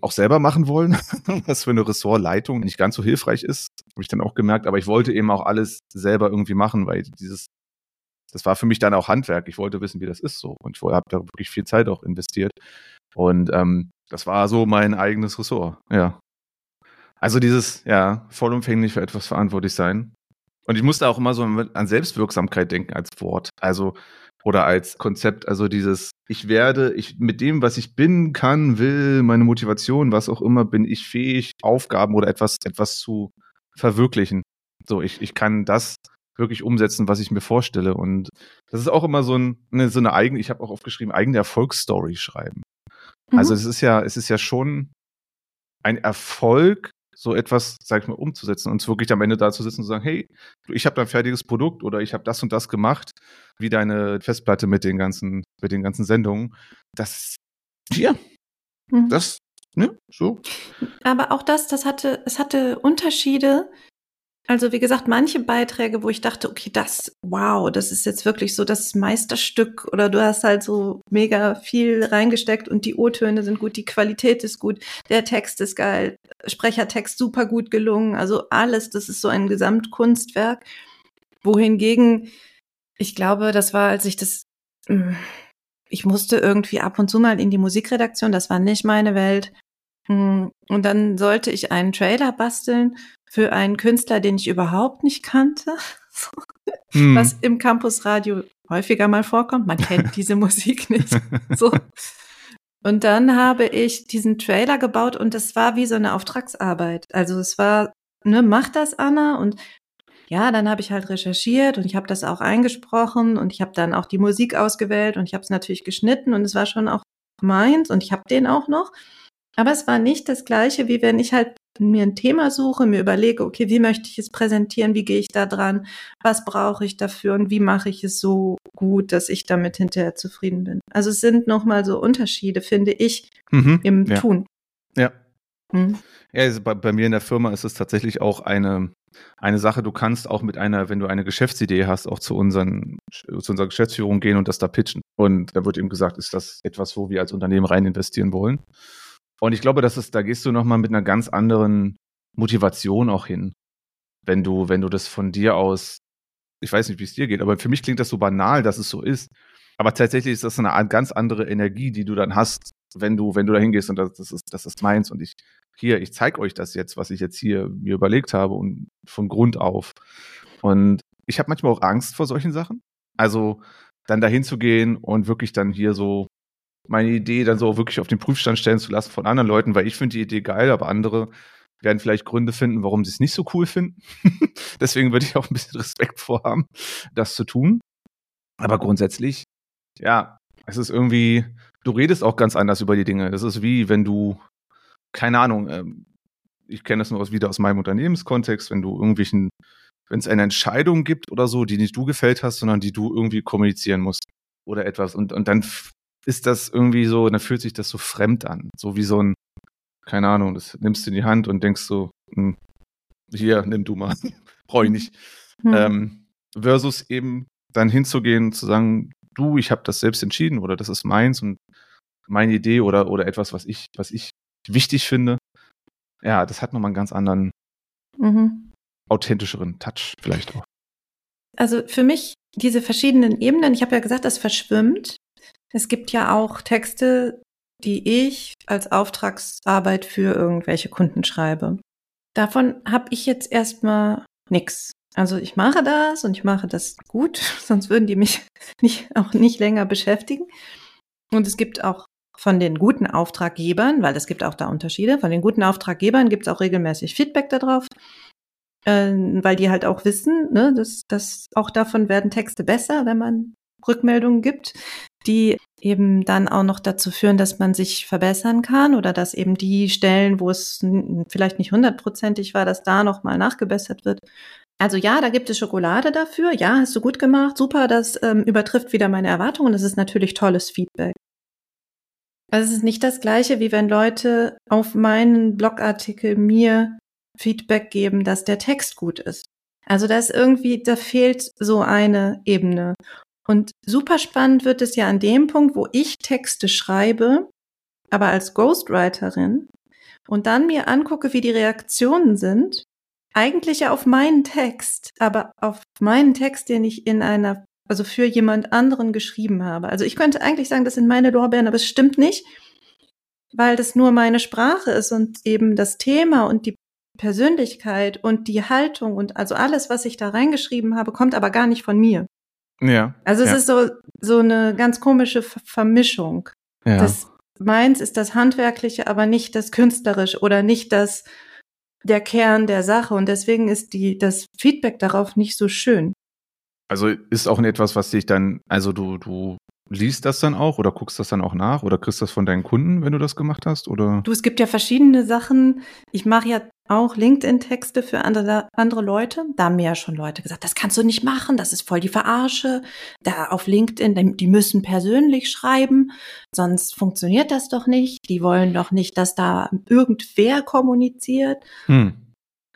auch selber machen wollen, was für eine Ressortleitung nicht ganz so hilfreich ist, habe ich dann auch gemerkt. Aber ich wollte eben auch alles selber irgendwie machen, weil dieses, das war für mich dann auch Handwerk. Ich wollte wissen, wie das ist so. Und ich habe da wirklich viel Zeit auch investiert. Und ähm, das war so mein eigenes Ressort, ja. Also dieses, ja, vollumfänglich für etwas verantwortlich sein. Und ich musste auch immer so an Selbstwirksamkeit denken als Wort. Also oder als Konzept. Also dieses, ich werde, ich mit dem, was ich bin, kann, will, meine Motivation, was auch immer, bin ich fähig, Aufgaben oder etwas, etwas zu verwirklichen. So, ich, ich kann das wirklich umsetzen, was ich mir vorstelle. Und das ist auch immer so, ein, eine, so eine eigene, ich habe auch aufgeschrieben, eigene Erfolgsstory schreiben. Mhm. Also es ist ja, es ist ja schon ein Erfolg, so etwas, sag ich mal, umzusetzen und wirklich am Ende da zu sitzen und zu sagen, hey, ich habe da ein fertiges Produkt oder ich habe das und das gemacht, wie deine Festplatte mit den ganzen, mit den ganzen Sendungen. Das, ja, mhm. das, ne, so. Aber auch das, das hatte, es hatte Unterschiede also wie gesagt, manche Beiträge, wo ich dachte, okay, das, wow, das ist jetzt wirklich so das Meisterstück oder du hast halt so mega viel reingesteckt und die O-Töne sind gut, die Qualität ist gut, der Text ist geil, Sprechertext super gut gelungen, also alles, das ist so ein Gesamtkunstwerk. Wohingegen, ich glaube, das war, als ich das, hm, ich musste irgendwie ab und zu mal in die Musikredaktion, das war nicht meine Welt. Hm, und dann sollte ich einen Trailer basteln für einen Künstler, den ich überhaupt nicht kannte, hm. was im Campusradio häufiger mal vorkommt. Man kennt diese Musik nicht. So. Und dann habe ich diesen Trailer gebaut und das war wie so eine Auftragsarbeit. Also es war, ne, mach das, Anna. Und ja, dann habe ich halt recherchiert und ich habe das auch eingesprochen und ich habe dann auch die Musik ausgewählt und ich habe es natürlich geschnitten und es war schon auch meins und ich habe den auch noch. Aber es war nicht das gleiche, wie wenn ich halt mir ein Thema suche, mir überlege, okay, wie möchte ich es präsentieren, wie gehe ich da dran, was brauche ich dafür und wie mache ich es so gut, dass ich damit hinterher zufrieden bin. Also es sind nochmal so Unterschiede, finde ich, mhm, im ja. Tun. Ja. Mhm. Ja, also bei, bei, mir in der Firma ist es tatsächlich auch eine, eine Sache, du kannst auch mit einer, wenn du eine Geschäftsidee hast, auch zu, unseren, zu unserer Geschäftsführung gehen und das da pitchen. Und da wird eben gesagt, ist das etwas, wo wir als Unternehmen rein investieren wollen. Und ich glaube, dass es, da gehst du nochmal mit einer ganz anderen Motivation auch hin. Wenn du, wenn du das von dir aus, ich weiß nicht, wie es dir geht, aber für mich klingt das so banal, dass es so ist. Aber tatsächlich ist das eine ganz andere Energie, die du dann hast, wenn du, wenn du da hingehst und das, das ist, das ist meins und ich, hier, ich zeige euch das jetzt, was ich jetzt hier mir überlegt habe und von Grund auf. Und ich habe manchmal auch Angst vor solchen Sachen. Also dann dahin zu gehen und wirklich dann hier so meine Idee dann so wirklich auf den Prüfstand stellen zu lassen von anderen Leuten, weil ich finde die Idee geil, aber andere werden vielleicht Gründe finden, warum sie es nicht so cool finden. Deswegen würde ich auch ein bisschen Respekt vorhaben, das zu tun. Aber grundsätzlich, ja, es ist irgendwie, du redest auch ganz anders über die Dinge. Das ist wie, wenn du, keine Ahnung, ähm, ich kenne das nur wieder aus meinem Unternehmenskontext, wenn du irgendwelchen, wenn es eine Entscheidung gibt oder so, die nicht du gefällt hast, sondern die du irgendwie kommunizieren musst oder etwas und, und dann ist das irgendwie so, dann fühlt sich das so fremd an. So wie so ein, keine Ahnung, das nimmst du in die Hand und denkst so, hm, hier, nimm du mal, brauche ich nicht. Hm. Ähm, versus eben dann hinzugehen, zu sagen, du, ich habe das selbst entschieden oder das ist meins und meine Idee oder, oder etwas, was ich, was ich wichtig finde. Ja, das hat nochmal einen ganz anderen, mhm. authentischeren Touch vielleicht auch. Also für mich diese verschiedenen Ebenen, ich habe ja gesagt, das verschwimmt. Es gibt ja auch Texte, die ich als Auftragsarbeit für irgendwelche Kunden schreibe. Davon habe ich jetzt erstmal nix. Also ich mache das und ich mache das gut, sonst würden die mich nicht, auch nicht länger beschäftigen. Und es gibt auch von den guten Auftraggebern, weil es gibt auch da Unterschiede, von den guten Auftraggebern gibt es auch regelmäßig Feedback darauf, äh, weil die halt auch wissen, ne, dass, dass auch davon werden Texte besser, wenn man Rückmeldungen gibt die eben dann auch noch dazu führen, dass man sich verbessern kann oder dass eben die Stellen, wo es vielleicht nicht hundertprozentig war, dass da nochmal nachgebessert wird. Also ja, da gibt es Schokolade dafür. Ja, hast du gut gemacht. Super, das ähm, übertrifft wieder meine Erwartungen. Das ist natürlich tolles Feedback. Also es ist nicht das gleiche, wie wenn Leute auf meinen Blogartikel mir Feedback geben, dass der Text gut ist. Also da ist irgendwie, da fehlt so eine Ebene. Und super spannend wird es ja an dem Punkt, wo ich Texte schreibe, aber als Ghostwriterin und dann mir angucke, wie die Reaktionen sind. Eigentlich ja auf meinen Text, aber auf meinen Text, den ich in einer, also für jemand anderen geschrieben habe. Also ich könnte eigentlich sagen, das sind meine Lorbeeren, aber es stimmt nicht, weil das nur meine Sprache ist und eben das Thema und die Persönlichkeit und die Haltung und also alles, was ich da reingeschrieben habe, kommt aber gar nicht von mir. Ja. Also es ja. ist so, so eine ganz komische Vermischung. Ja. Das meins ist das Handwerkliche, aber nicht das Künstlerisch oder nicht das, der Kern der Sache. Und deswegen ist die, das Feedback darauf nicht so schön. Also ist auch etwas, was dich dann, also du, du liest das dann auch oder guckst das dann auch nach oder kriegst das von deinen Kunden, wenn du das gemacht hast? Oder? Du, es gibt ja verschiedene Sachen. Ich mache ja auch LinkedIn-Texte für andere, andere Leute. Da haben mir ja schon Leute gesagt, das kannst du nicht machen, das ist voll die Verarsche. Da auf LinkedIn, die müssen persönlich schreiben, sonst funktioniert das doch nicht. Die wollen doch nicht, dass da irgendwer kommuniziert. Hm.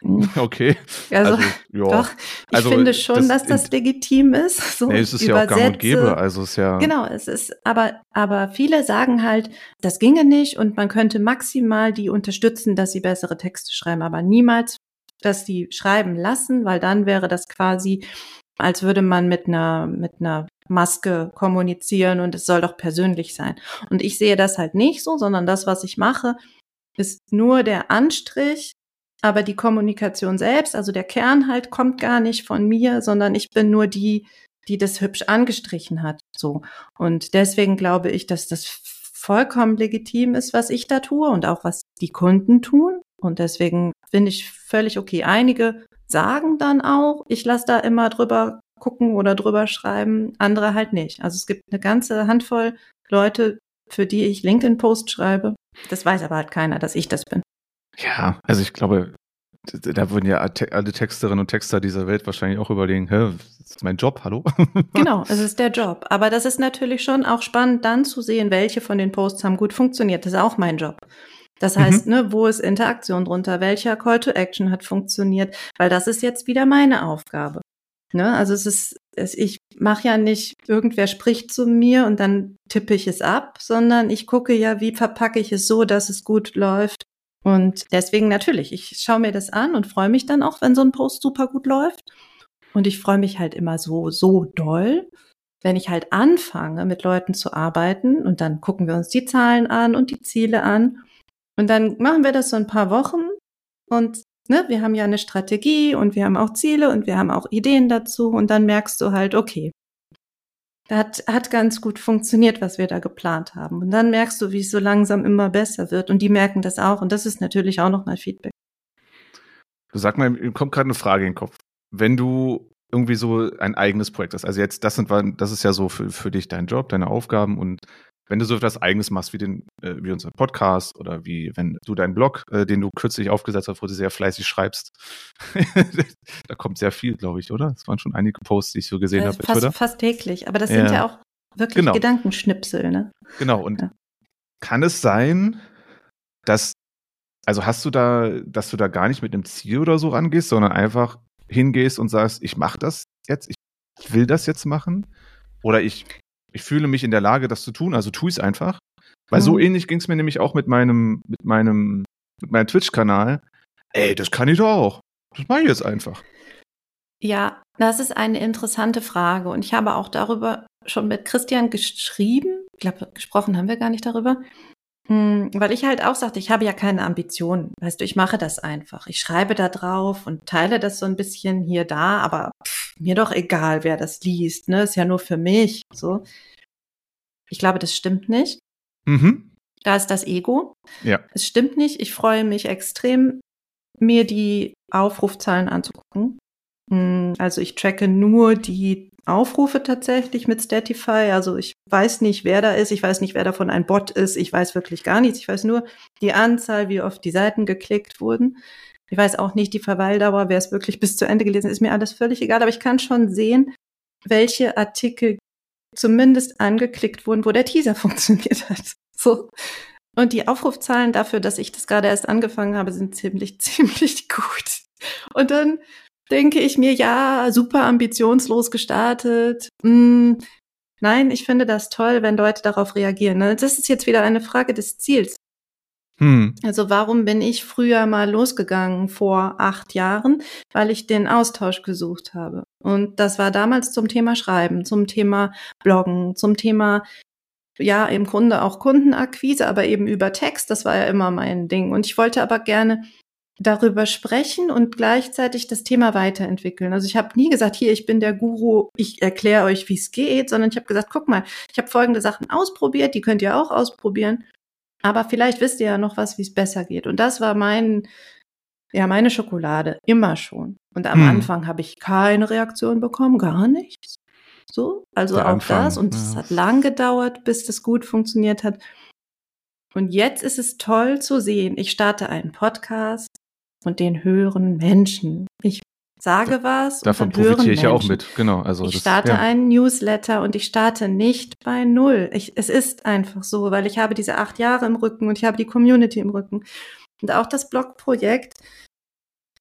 Okay. Also, also ja. doch, ich also, finde schon, das, dass das legitim ist. So nee, es ist ja auch gang und gäbe, also ist ja. Genau, es ist, aber, aber viele sagen halt, das ginge nicht und man könnte maximal die unterstützen, dass sie bessere Texte schreiben, aber niemals, dass die schreiben lassen, weil dann wäre das quasi, als würde man mit einer, mit einer Maske kommunizieren und es soll doch persönlich sein. Und ich sehe das halt nicht so, sondern das, was ich mache, ist nur der Anstrich, aber die Kommunikation selbst, also der Kern halt, kommt gar nicht von mir, sondern ich bin nur die, die das hübsch angestrichen hat. So. Und deswegen glaube ich, dass das vollkommen legitim ist, was ich da tue und auch was die Kunden tun. Und deswegen finde ich völlig okay. Einige sagen dann auch, ich lasse da immer drüber gucken oder drüber schreiben, andere halt nicht. Also es gibt eine ganze Handvoll Leute, für die ich LinkedIn-Post schreibe. Das weiß aber halt keiner, dass ich das bin. Ja, also ich glaube, da würden ja alle Texterinnen und Texter dieser Welt wahrscheinlich auch überlegen, hä, das ist mein Job, hallo? genau, es ist der Job. Aber das ist natürlich schon auch spannend, dann zu sehen, welche von den Posts haben gut funktioniert. Das ist auch mein Job. Das heißt, mhm. ne, wo ist Interaktion drunter? Welcher Call to Action hat funktioniert? Weil das ist jetzt wieder meine Aufgabe. Ne? Also es ist, es, ich mache ja nicht, irgendwer spricht zu mir und dann tippe ich es ab, sondern ich gucke ja, wie verpacke ich es so, dass es gut läuft. Und deswegen natürlich, ich schaue mir das an und freue mich dann auch, wenn so ein Post super gut läuft. Und ich freue mich halt immer so, so doll, wenn ich halt anfange, mit Leuten zu arbeiten und dann gucken wir uns die Zahlen an und die Ziele an. Und dann machen wir das so ein paar Wochen und ne, wir haben ja eine Strategie und wir haben auch Ziele und wir haben auch Ideen dazu und dann merkst du halt, okay, hat, hat ganz gut funktioniert, was wir da geplant haben. Und dann merkst du, wie es so langsam immer besser wird und die merken das auch und das ist natürlich auch nochmal Feedback. Du sag mal, mir kommt gerade eine Frage in den Kopf. Wenn du irgendwie so ein eigenes Projekt hast, also jetzt, das sind, das ist ja so für, für dich dein Job, deine Aufgaben und wenn du so etwas Eigenes machst wie den, äh, wie unser Podcast oder wie wenn du deinen Blog, äh, den du kürzlich aufgesetzt hast, wo du sehr fleißig schreibst, da kommt sehr viel, glaube ich, oder? Das waren schon einige Posts, die ich so gesehen habe. Fast, fast täglich, aber das ja. sind ja auch wirklich genau. Gedankenschnipsel, ne? Genau, und ja. kann es sein, dass, also hast du da, dass du da gar nicht mit einem Ziel oder so rangehst, sondern einfach hingehst und sagst, ich mache das jetzt, ich will das jetzt machen? Oder ich ich fühle mich in der Lage, das zu tun, also tu es einfach. Weil mhm. so ähnlich ging es mir nämlich auch mit meinem, mit meinem, mit meinem Twitch-Kanal. Ey, das kann ich doch auch. Das mache ich jetzt einfach. Ja, das ist eine interessante Frage. Und ich habe auch darüber schon mit Christian geschrieben. Ich glaube, gesprochen haben wir gar nicht darüber. Hm, weil ich halt auch sagte, ich habe ja keine Ambitionen. Weißt du, ich mache das einfach. Ich schreibe da drauf und teile das so ein bisschen hier da, aber pff, mir doch egal, wer das liest. Ne? Ist ja nur für mich. So. Ich glaube, das stimmt nicht. Mhm. Da ist das Ego. Ja. Es stimmt nicht. Ich freue mich extrem, mir die Aufrufzahlen anzugucken. Hm, also ich tracke nur die Aufrufe tatsächlich mit Statify. Also ich weiß nicht, wer da ist. Ich weiß nicht, wer davon ein Bot ist. Ich weiß wirklich gar nichts. Ich weiß nur die Anzahl, wie oft die Seiten geklickt wurden. Ich weiß auch nicht die Verweildauer, wer es wirklich bis zu Ende gelesen. Ist mir alles völlig egal. Aber ich kann schon sehen, welche Artikel zumindest angeklickt wurden, wo der Teaser funktioniert hat. So. Und die Aufrufzahlen dafür, dass ich das gerade erst angefangen habe, sind ziemlich, ziemlich gut. Und dann denke ich mir, ja, super ambitionslos gestartet. Hm, nein, ich finde das toll, wenn Leute darauf reagieren. Ne? Das ist jetzt wieder eine Frage des Ziels. Hm. Also warum bin ich früher mal losgegangen vor acht Jahren? Weil ich den Austausch gesucht habe. Und das war damals zum Thema Schreiben, zum Thema Bloggen, zum Thema ja, im Grunde auch Kundenakquise, aber eben über Text. Das war ja immer mein Ding. Und ich wollte aber gerne darüber sprechen und gleichzeitig das Thema weiterentwickeln. Also ich habe nie gesagt, hier, ich bin der Guru, ich erkläre euch, wie es geht, sondern ich habe gesagt, guck mal, ich habe folgende Sachen ausprobiert, die könnt ihr auch ausprobieren. Aber vielleicht wisst ihr ja noch was, wie es besser geht. Und das war mein, ja, meine Schokolade, immer schon. Und am hm. Anfang habe ich keine Reaktion bekommen, gar nichts. So, also Der auch Anfang, das. Und es ja. hat lang gedauert, bis das gut funktioniert hat. Und jetzt ist es toll zu sehen, ich starte einen Podcast, und den höheren Menschen. Ich sage was. Davon profitiere ich ja auch mit, genau. Also ich das, starte ja. einen Newsletter und ich starte nicht bei null. Ich, es ist einfach so, weil ich habe diese acht Jahre im Rücken und ich habe die Community im Rücken. Und auch das Blogprojekt,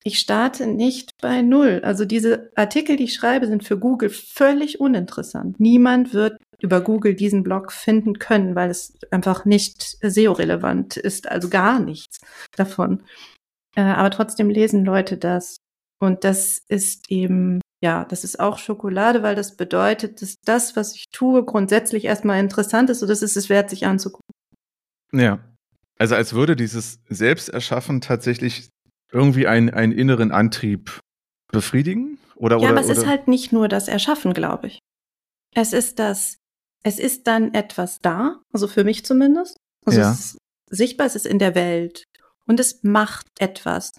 ich starte nicht bei null. Also diese Artikel, die ich schreibe, sind für Google völlig uninteressant. Niemand wird über Google diesen Blog finden können, weil es einfach nicht SEO-relevant ist, also gar nichts davon. Äh, aber trotzdem lesen Leute das. Und das ist eben, ja, das ist auch Schokolade, weil das bedeutet, dass das, was ich tue, grundsätzlich erstmal interessant ist und das ist es wert, sich anzugucken. Ja. Also als würde dieses Selbsterschaffen tatsächlich irgendwie einen, einen inneren Antrieb befriedigen? Oder, ja, oder, aber es oder? ist halt nicht nur das Erschaffen, glaube ich. Es ist das, es ist dann etwas da, also für mich zumindest. Also ja. es ist sichtbar, es ist in der Welt und es macht etwas.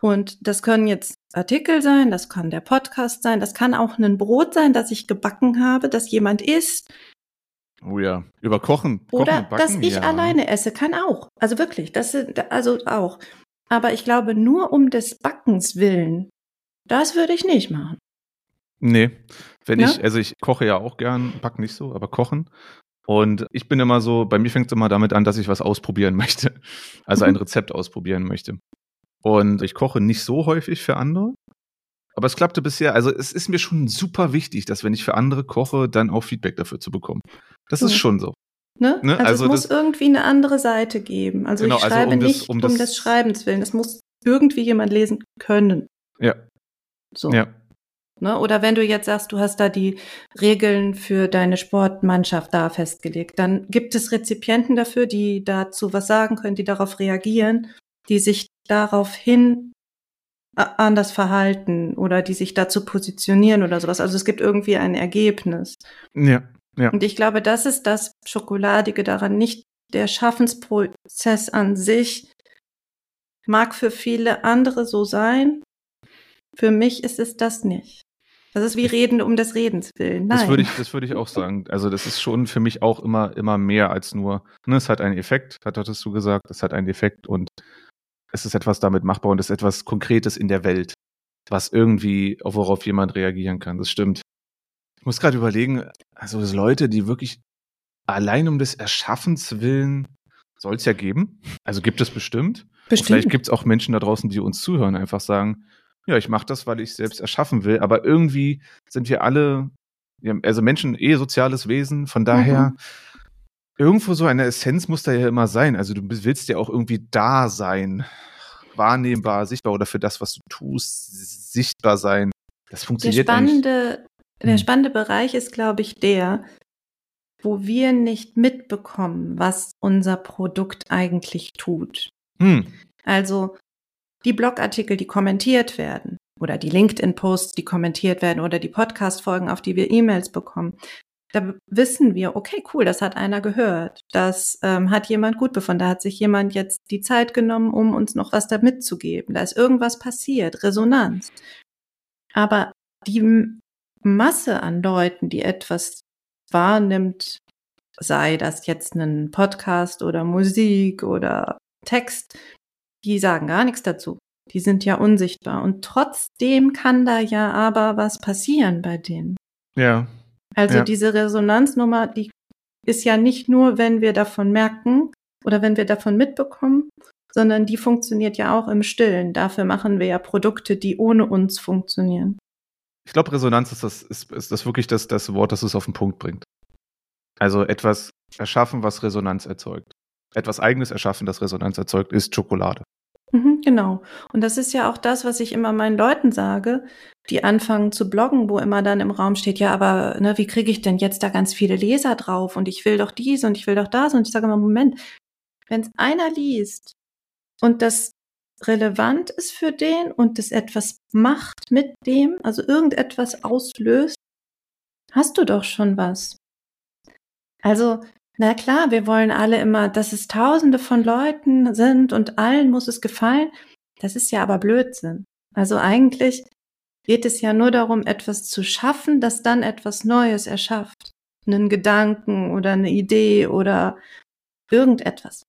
Und das können jetzt Artikel sein, das kann der Podcast sein, das kann auch ein Brot sein, das ich gebacken habe, das jemand isst. Oh ja, über Kochen. Oder Kochen, dass ich ja. alleine esse, kann auch. Also wirklich, das sind, also auch. Aber ich glaube, nur um des Backens willen, das würde ich nicht machen. Nee, wenn Ne? ich, also ich koche ja auch gern, back nicht so, aber kochen. Und ich bin immer so, bei mir fängt es immer damit an, dass ich was ausprobieren möchte. Also ein Mhm. Rezept ausprobieren möchte. Und ich koche nicht so häufig für andere. Aber es klappte bisher, also es ist mir schon super wichtig, dass wenn ich für andere koche, dann auch Feedback dafür zu bekommen. Das ist Ja. schon so. Ne? Ne, Also, also es muss das- irgendwie eine andere Seite geben. Also Genau, ich also schreibe um das- nicht um um, das- des Schreibens willen. Das muss irgendwie jemand lesen können. Ja, So. ja. Ne? Oder wenn du jetzt sagst, du hast da die Regeln für deine Sportmannschaft da festgelegt, dann gibt es Rezipienten dafür, die dazu was sagen können, die darauf reagieren, die sich daraufhin a- anders verhalten oder die sich dazu positionieren oder sowas. Also es gibt irgendwie ein Ergebnis. Ja, ja. Und ich glaube, das ist das Schokoladige daran, nicht der Schaffensprozess an sich mag für viele andere so sein. Für mich ist es das nicht. Das ist wie Reden um des Redens willen. Nein. Das würde ich, das würde ich auch sagen. Also das ist schon für mich auch immer, immer mehr als nur, ne, es hat einen Effekt, hat- hattest du gesagt, es hat einen Effekt und es ist etwas damit machbar und es ist etwas Konkretes in der Welt, was irgendwie, auf worauf jemand reagieren kann. Das stimmt. Ich muss gerade überlegen, also es Leute, die wirklich allein um des Erschaffens willen soll es ja geben. Also gibt es bestimmt. Und Vielleicht gibt es auch Menschen da draußen, die uns zuhören, einfach sagen, ja, ich mache das, weil ich selbst erschaffen will, aber irgendwie sind wir alle, also Menschen eh soziales Wesen, von daher Mhm. irgendwo so eine Essenz muss da ja immer sein. Also du willst ja auch irgendwie da sein, wahrnehmbar, sichtbar oder für das, was du tust, sichtbar sein. Das der funktioniert nicht. spannende, der Hm. spannende Bereich ist, glaube ich, der, wo wir nicht mitbekommen, was unser Produkt eigentlich tut. Hm. Also die Blogartikel, die kommentiert werden oder die LinkedIn-Posts, die kommentiert werden oder die Podcast-Folgen, auf die wir E-Mails bekommen. Da wissen wir, okay, cool, das hat einer gehört. Das ähm, hat jemand gut befunden. Da hat sich jemand jetzt die Zeit genommen, um uns noch was da mitzugeben. Da ist irgendwas passiert, Resonanz. Aber die Masse an Leuten, die etwas wahrnimmt, sei das jetzt ein Podcast oder Musik oder Text, die sagen gar nichts dazu. Die sind ja unsichtbar. Und trotzdem kann da ja aber was passieren bei denen. Ja. Also Ja. diese Resonanznummer, die ist ja nicht nur, wenn wir davon merken oder wenn wir davon mitbekommen, sondern die funktioniert ja auch im Stillen. Dafür machen wir ja Produkte, die ohne uns funktionieren. Ich glaube, Resonanz ist das, ist, ist das wirklich das, das Wort, das es auf den Punkt bringt. Also etwas erschaffen, was Resonanz erzeugt. Etwas eigenes erschaffen, das Resonanz erzeugt, ist Schokolade. Mhm, genau. Und das ist ja auch das, was ich immer meinen Leuten sage, die anfangen zu bloggen, wo immer dann im Raum steht, ja, aber ne, wie kriege ich denn jetzt da ganz viele Leser drauf und ich will doch dies und ich will doch das und ich sage immer, Moment, wenn es einer liest und das relevant ist für den und das etwas macht mit dem, also irgendetwas auslöst, hast du doch schon was. Also, na klar, wir wollen alle immer, dass es tausende von Leuten sind und allen muss es gefallen. Das ist ja aber Blödsinn. Also eigentlich geht es ja nur darum, etwas zu schaffen, das dann etwas Neues erschafft. Einen Gedanken oder eine Idee oder irgendetwas.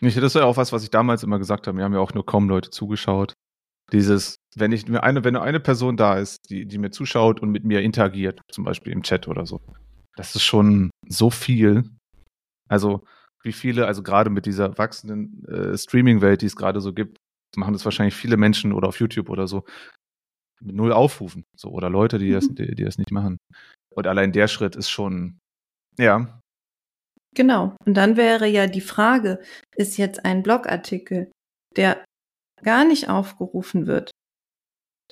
Das ist ja auch was, was ich damals immer gesagt habe. Mir haben ja auch nur kaum Leute zugeschaut. Dieses, wenn ich mir eine, wenn nur eine Person da ist, die, die mir zuschaut und mit mir interagiert, zum Beispiel im Chat oder so, das ist schon so viel. Also, wie viele, also gerade mit dieser wachsenden äh, Streaming-Welt, die es gerade so gibt, machen das wahrscheinlich viele Menschen oder auf YouTube oder so mit null Aufrufen. So, oder Leute, die das, Mhm. die, die das nicht machen. Und allein der Schritt ist schon, ja, Genau. Und dann wäre ja die Frage, ist jetzt ein Blogartikel, der gar nicht aufgerufen wird,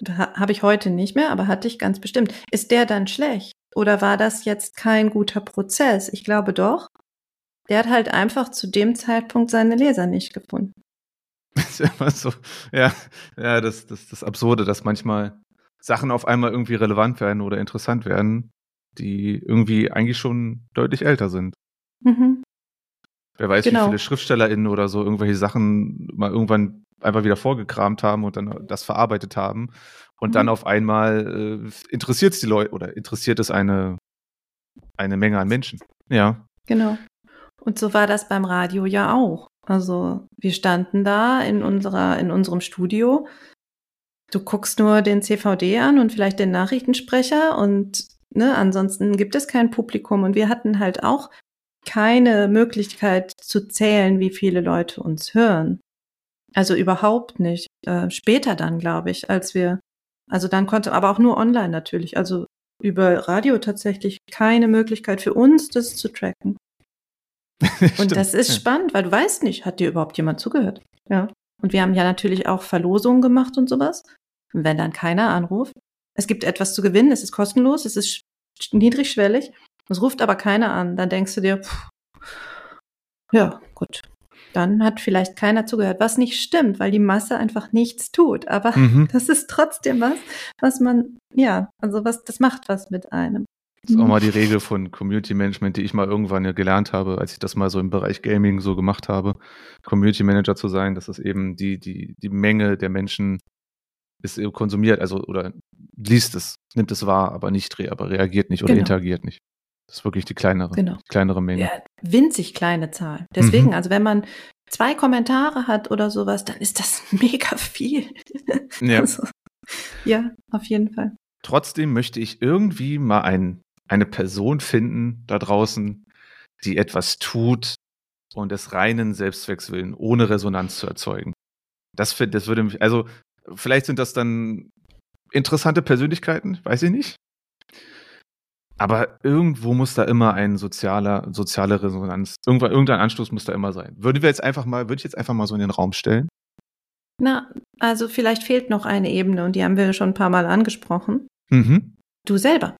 ha habe ich heute nicht mehr, aber hatte ich ganz bestimmt, ist der dann schlecht? Oder war das jetzt kein guter Prozess? Ich glaube doch. Der hat halt einfach zu dem Zeitpunkt seine Leser nicht gefunden. ist ja immer so, ja, ja, das, das, das Absurde, dass manchmal Sachen auf einmal irgendwie relevant werden oder interessant werden, die irgendwie eigentlich schon deutlich älter sind. Mhm. Wer weiß, Genau. wie viele SchriftstellerInnen oder so irgendwelche Sachen mal irgendwann einfach wieder vorgekramt haben und dann das verarbeitet haben. Und Mhm. dann auf einmal äh, interessiert es die Leute oder interessiert es eine eine Menge an Menschen. Ja. Genau. Und so war das beim Radio ja auch. Also wir standen da in unserer, in unserem Studio. Du guckst nur den CVD an und vielleicht den Nachrichtensprecher und ne, ansonsten gibt es kein Publikum. Und wir hatten halt auch keine Möglichkeit zu zählen, wie viele Leute uns hören. Also überhaupt nicht. Äh, später dann, glaube ich, als wir, also dann konnte, aber auch nur online natürlich. Also über Radio tatsächlich keine Möglichkeit für uns, das zu tracken. und das ist ja. spannend, weil du weißt nicht, hat dir überhaupt jemand zugehört? Ja. Und wir haben ja natürlich auch Verlosungen gemacht und sowas. Und wenn dann keiner anruft, es gibt etwas zu gewinnen, es ist kostenlos, es ist niedrigschwellig, es ruft aber keiner an, dann denkst du dir, pff, ja, gut, dann hat vielleicht keiner zugehört, was nicht stimmt, weil die Masse einfach nichts tut. Aber mhm. das ist trotzdem was, was man, ja, also was, das macht was mit einem. Das ist auch mal die Regel von Community Management, die ich mal irgendwann ja gelernt habe, als ich das mal so im Bereich Gaming so gemacht habe, Community Manager zu sein, dass es eben die, die, die Menge der Menschen ist konsumiert, also oder liest es, nimmt es wahr, aber nicht, aber reagiert nicht oder genau. interagiert nicht. Das ist wirklich die kleinere, genau. kleinere Menge. Ja, winzig kleine Zahl. Deswegen, mhm. also wenn man zwei Kommentare hat oder sowas, dann ist das mega viel. Ja. Also, ja, auf jeden Fall. Trotzdem möchte ich irgendwie mal ein, eine Person finden da draußen, die etwas tut und des reinen Selbstzwecks willen, ohne Resonanz zu erzeugen. Das, das würde mich, also vielleicht sind das dann interessante Persönlichkeiten, weiß ich nicht. Aber irgendwo muss da immer ein sozialer, soziale Resonanz, irgendwann, irgendein Anstoß muss da immer sein. Würden wir jetzt einfach mal, würde ich jetzt einfach mal so in den Raum stellen? Na, also vielleicht fehlt noch eine Ebene und die haben wir schon ein paar Mal angesprochen. Mhm. Du selber.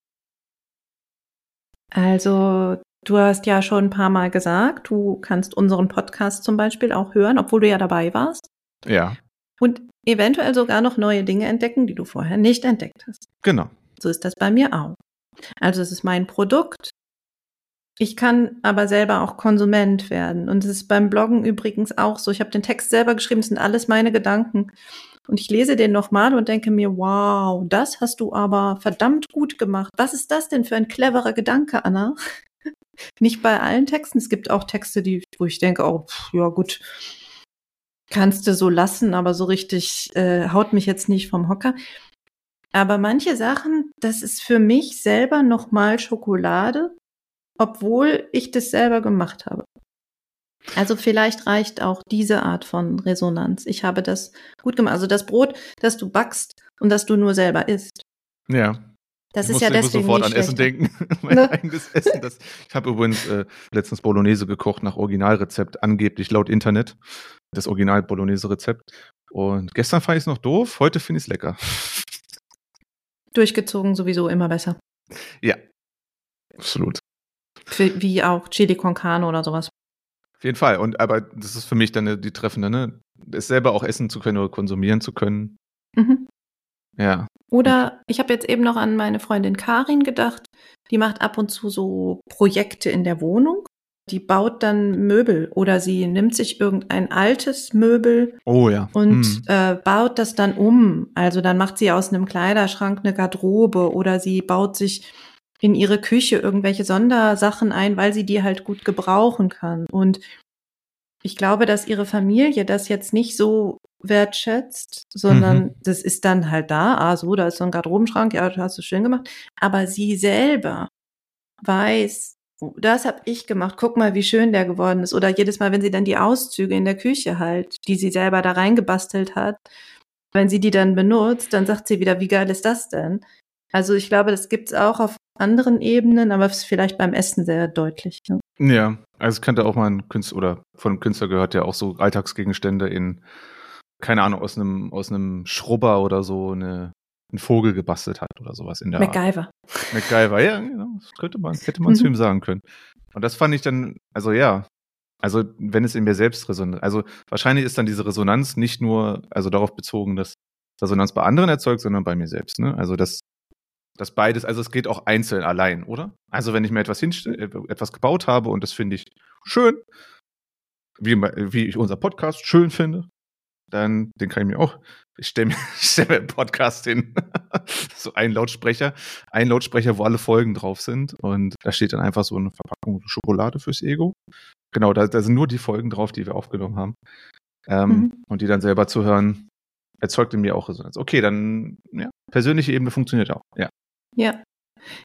Also, du hast ja schon ein paar Mal gesagt, du kannst unseren Podcast zum Beispiel auch hören, obwohl du ja dabei warst. Ja. Und eventuell sogar noch neue Dinge entdecken, die du vorher nicht entdeckt hast. Genau. So ist das bei mir auch. Also es ist mein Produkt. Ich kann aber selber auch Konsument werden. Und es ist beim Bloggen übrigens auch so. Ich habe den Text selber geschrieben, das sind alles meine Gedanken. Und ich lese den nochmal und denke mir, wow, das hast du aber verdammt gut gemacht. Was ist das denn für ein cleverer Gedanke, Anna? Nicht bei allen Texten. Es gibt auch Texte, die, wo ich denke, oh, pff, ja gut, kannst du so lassen, aber so richtig äh, haut mich jetzt nicht vom Hocker. Aber manche Sachen, das ist für mich selber nochmal Schokolade, obwohl ich das selber gemacht habe. Also vielleicht reicht auch diese Art von Resonanz. Ich habe das gut gemacht. Also das Brot, das du backst und das du nur selber isst. Ja. Das ich ist ja deswegen sofort an Essen denken. mein ne? eigenes Essen. Das, ich habe übrigens äh, letztens Bolognese gekocht nach Originalrezept, angeblich laut Internet. Das Original Bolognese Rezept. Und gestern fand ich es noch doof, heute finde ich es lecker. Durchgezogen sowieso immer besser. Ja, absolut. Für, wie auch Chili con Carne oder sowas. Auf jeden Fall. Und aber das ist für mich dann die treffende, ne? Es selber auch essen zu können oder konsumieren zu können. Mhm. Ja. Oder ich habe jetzt eben noch an meine Freundin Karin gedacht. Die macht ab und zu so Projekte in der Wohnung die baut dann Möbel oder sie nimmt sich irgendein altes Möbel oh, ja. und hm. äh, baut das dann um. Also dann macht sie aus einem Kleiderschrank eine Garderobe oder sie baut sich in ihre Küche irgendwelche Sondersachen ein, weil sie die halt gut gebrauchen kann. Und ich glaube, dass ihre Familie das jetzt nicht so wertschätzt, sondern mhm. das ist dann halt da, ah so, da ist so ein Garderobenschrank, ja, das hast du schön gemacht. Aber sie selber weiß, das habe ich gemacht. Guck mal, wie schön der geworden ist. Oder jedes Mal, wenn sie dann die Auszüge in der Küche halt, die sie selber da reingebastelt hat, wenn sie die dann benutzt, dann sagt sie wieder, wie geil ist das denn? Also ich glaube, das gibt's auch auf anderen Ebenen, aber vielleicht beim Essen sehr deutlich. Ne? Ja, also es könnte auch mal ein Künstler oder von einem Künstler gehört, der auch so Alltagsgegenstände in, keine Ahnung, aus einem, aus einem Schrubber oder so eine einen Vogel gebastelt hat oder sowas in der MacGyver. Art. MacGyver, ja, genau. Das könnte man, hätte man zu ihm sagen können. Und das fand ich dann, also ja, also wenn es in mir selbst resoniert, also wahrscheinlich ist dann diese Resonanz nicht nur, also darauf bezogen, dass Resonanz bei anderen erzeugt, sondern bei mir selbst. Ne? Also das, das beides, also es geht auch einzeln allein, oder? Also wenn ich mir etwas hinstelle, äh, etwas gebaut habe und das finde ich schön, wie, wie ich unser Podcast schön finde, dann den kann ich mir auch, ich stelle mir, stell mir einen Podcast hin. so ein Lautsprecher, ein Lautsprecher, wo alle Folgen drauf sind. Und da steht dann einfach so eine Verpackung Schokolade fürs Ego. Genau, da, da sind nur die Folgen drauf, die wir aufgenommen haben. Ähm, mhm. Und die dann selber zu hören, erzeugt in mir auch Resonanz. Okay, dann, ja, persönliche Ebene funktioniert auch, ja. Ja.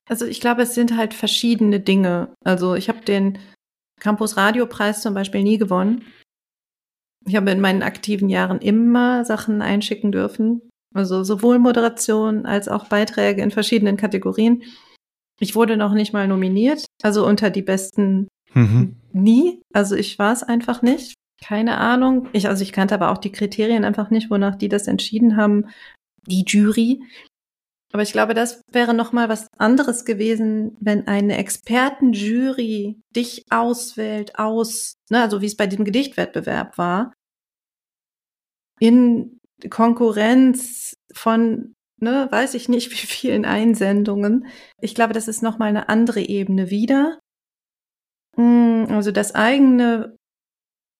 Also ich glaube, es sind halt verschiedene Dinge. Also ich habe den Campus Radiopreis zum Beispiel nie gewonnen. Ich habe in meinen aktiven Jahren immer Sachen einschicken dürfen. Also sowohl Moderation als auch Beiträge in verschiedenen Kategorien. Ich wurde noch nicht mal nominiert, also unter die besten mhm. nie. Also ich war es einfach nicht. Keine Ahnung. Ich, also ich kannte aber auch die Kriterien einfach nicht, wonach die das entschieden haben. Die Jury. Aber ich glaube, das wäre noch mal was anderes gewesen, wenn eine Expertenjury dich auswählt aus, ne, also wie es bei dem Gedichtwettbewerb war, in Konkurrenz von, ne, weiß ich nicht, wie vielen Einsendungen. Ich glaube, das ist noch mal eine andere Ebene wieder. Hm, also das eigene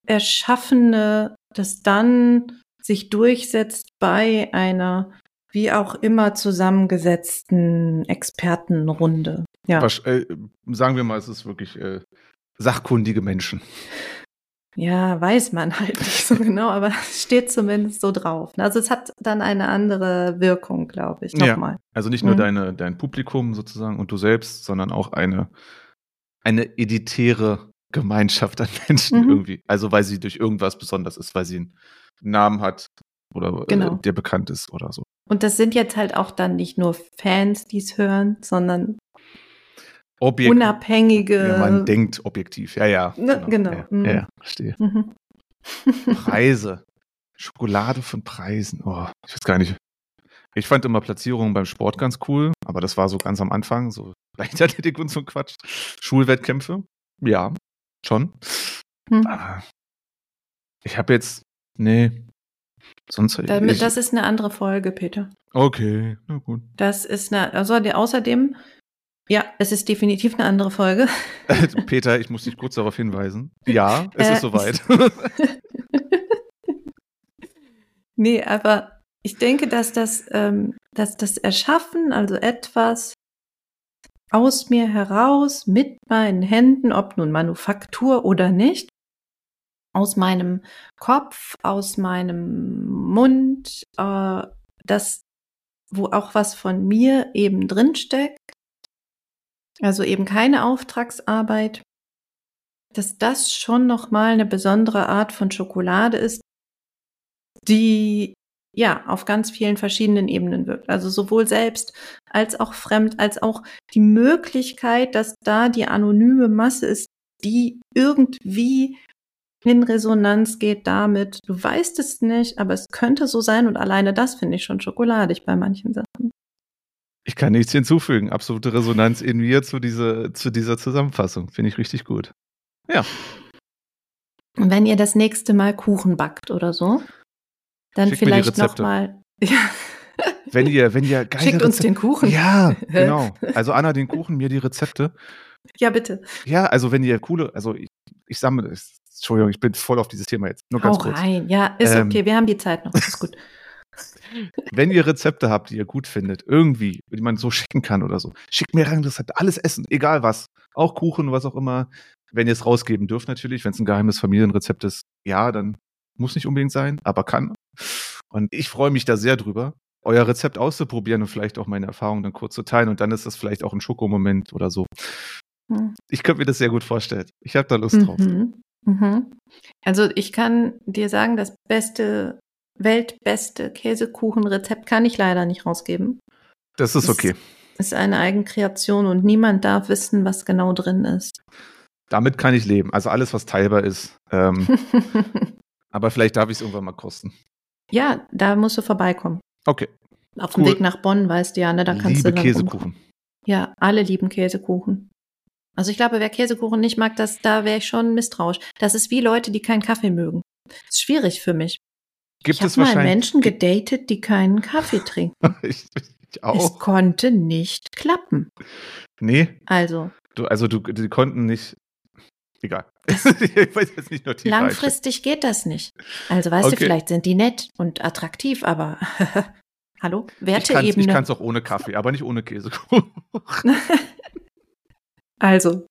Erschaffene, das dann sich durchsetzt bei einer wie auch immer zusammengesetzten Expertenrunde. Ja. Was, äh, sagen wir mal, es ist wirklich äh, sachkundige Menschen. Ja, weiß man halt nicht so genau, aber es steht zumindest so drauf. Also es hat dann eine andere Wirkung, glaube ich. Nochmal. Ja, also nicht nur mhm. deine, dein Publikum sozusagen und du selbst, sondern auch eine, eine editäre Gemeinschaft an Menschen mhm. irgendwie. Also weil sie durch irgendwas besonders ist, weil sie einen Namen hat oder äh, genau. der bekannt ist oder so. Und das sind jetzt halt auch dann nicht nur Fans, die es hören, sondern Objekt unabhängige. Ja, man denkt objektiv. Ja, ja. Ne, genau. genau. Ja, mhm. ja, verstehe. Mhm. Preise. Schokolade von Preisen. Oh, ich weiß gar nicht. Ich fand immer Platzierungen beim Sport ganz cool, aber das war so ganz am Anfang, so Leichtathletik und so Quatsch. Schulwettkämpfe. Ja, schon. Hm. ich habe jetzt, nee, sonst. Damit, das ist eine andere Folge, Peter. Okay, na gut. Das ist eine, also außerdem, ja, es ist definitiv eine andere Folge. Peter, ich muss dich kurz darauf hinweisen. Ja, es äh, ist soweit. nee, aber ich denke, dass das, ähm, dass das Erschaffen, also etwas, aus mir heraus mit meinen Händen, ob nun Manufaktur oder nicht, aus meinem Kopf, aus meinem Mund, äh, das, wo auch was von mir eben drinsteckt, also eben keine Auftragsarbeit, dass das schon nochmal eine besondere Art von Schokolade ist, die ja, auf ganz vielen verschiedenen Ebenen wirkt. Also sowohl selbst als auch fremd, als auch die Möglichkeit, dass da die anonyme Masse ist, die irgendwie in Resonanz geht damit. Du weißt es nicht, aber es könnte so sein und alleine das finde ich schon schokoladig bei manchen Sachen. Ich kann nichts hinzufügen. Absolute Resonanz in mir zu, diese, zu dieser Zusammenfassung. Finde ich richtig gut. Ja. wenn ihr das nächste Mal Kuchen backt oder so, dann Schickt vielleicht nochmal. Ja. Wenn ihr, wenn ihr geile Schickt uns den Kuchen. Ja, genau. Also Anna den Kuchen, mir die Rezepte. Ja, bitte. Ja, also wenn ihr coole, also ich, ich sammle, Entschuldigung, ich bin voll auf dieses Thema jetzt. Nur ganz Hau kurz. rein. Ja, ist ähm, okay, wir haben die Zeit noch. Ist gut. wenn ihr Rezepte habt, die ihr gut findet, irgendwie, die man so schicken kann oder so, schickt mir rein Rezept, alles essen, egal was. Auch Kuchen, was auch immer. Wenn ihr es rausgeben dürft, natürlich, wenn es ein geheimes Familienrezept ist, ja, dann muss nicht unbedingt sein, aber kann. Und ich freue mich da sehr drüber, euer Rezept auszuprobieren und vielleicht auch meine Erfahrungen dann kurz zu teilen. Und dann ist das vielleicht auch ein Schokomoment oder so. Hm. Ich könnte mir das sehr gut vorstellen. Ich habe da Lust mhm. drauf. Mhm. Also ich kann dir sagen, das beste, weltbeste Käsekuchenrezept kann ich leider nicht rausgeben. Das ist okay. Das ist eine Eigenkreation und niemand darf wissen, was genau drin ist. Damit kann ich leben. Also alles, was teilbar ist. Ähm, Aber vielleicht darf ich es irgendwann mal kosten. Ja, da musst du vorbeikommen. Okay. Auf cool. dem Weg nach Bonn, weißt du ja, ne? Da kannst Liebe du Käsekuchen. Ja, alle lieben Käsekuchen. Also ich glaube, wer Käsekuchen nicht mag, das, da wäre ich schon misstrauisch. Das ist wie Leute, die keinen Kaffee mögen. Das ist schwierig für mich. Gibt ich es mal Menschen gedatet, die keinen Kaffee trinken. ich, ich auch. Es konnte nicht klappen. Nee. Also. Du, also du, die konnten nicht egal. ich weiß jetzt nicht nur tief Langfristig geht das nicht. Also weißt okay. du, vielleicht sind die nett und attraktiv, aber Hallo? Werteebene. Ich kann es auch ohne Kaffee, aber nicht ohne Käsekuchen. Also,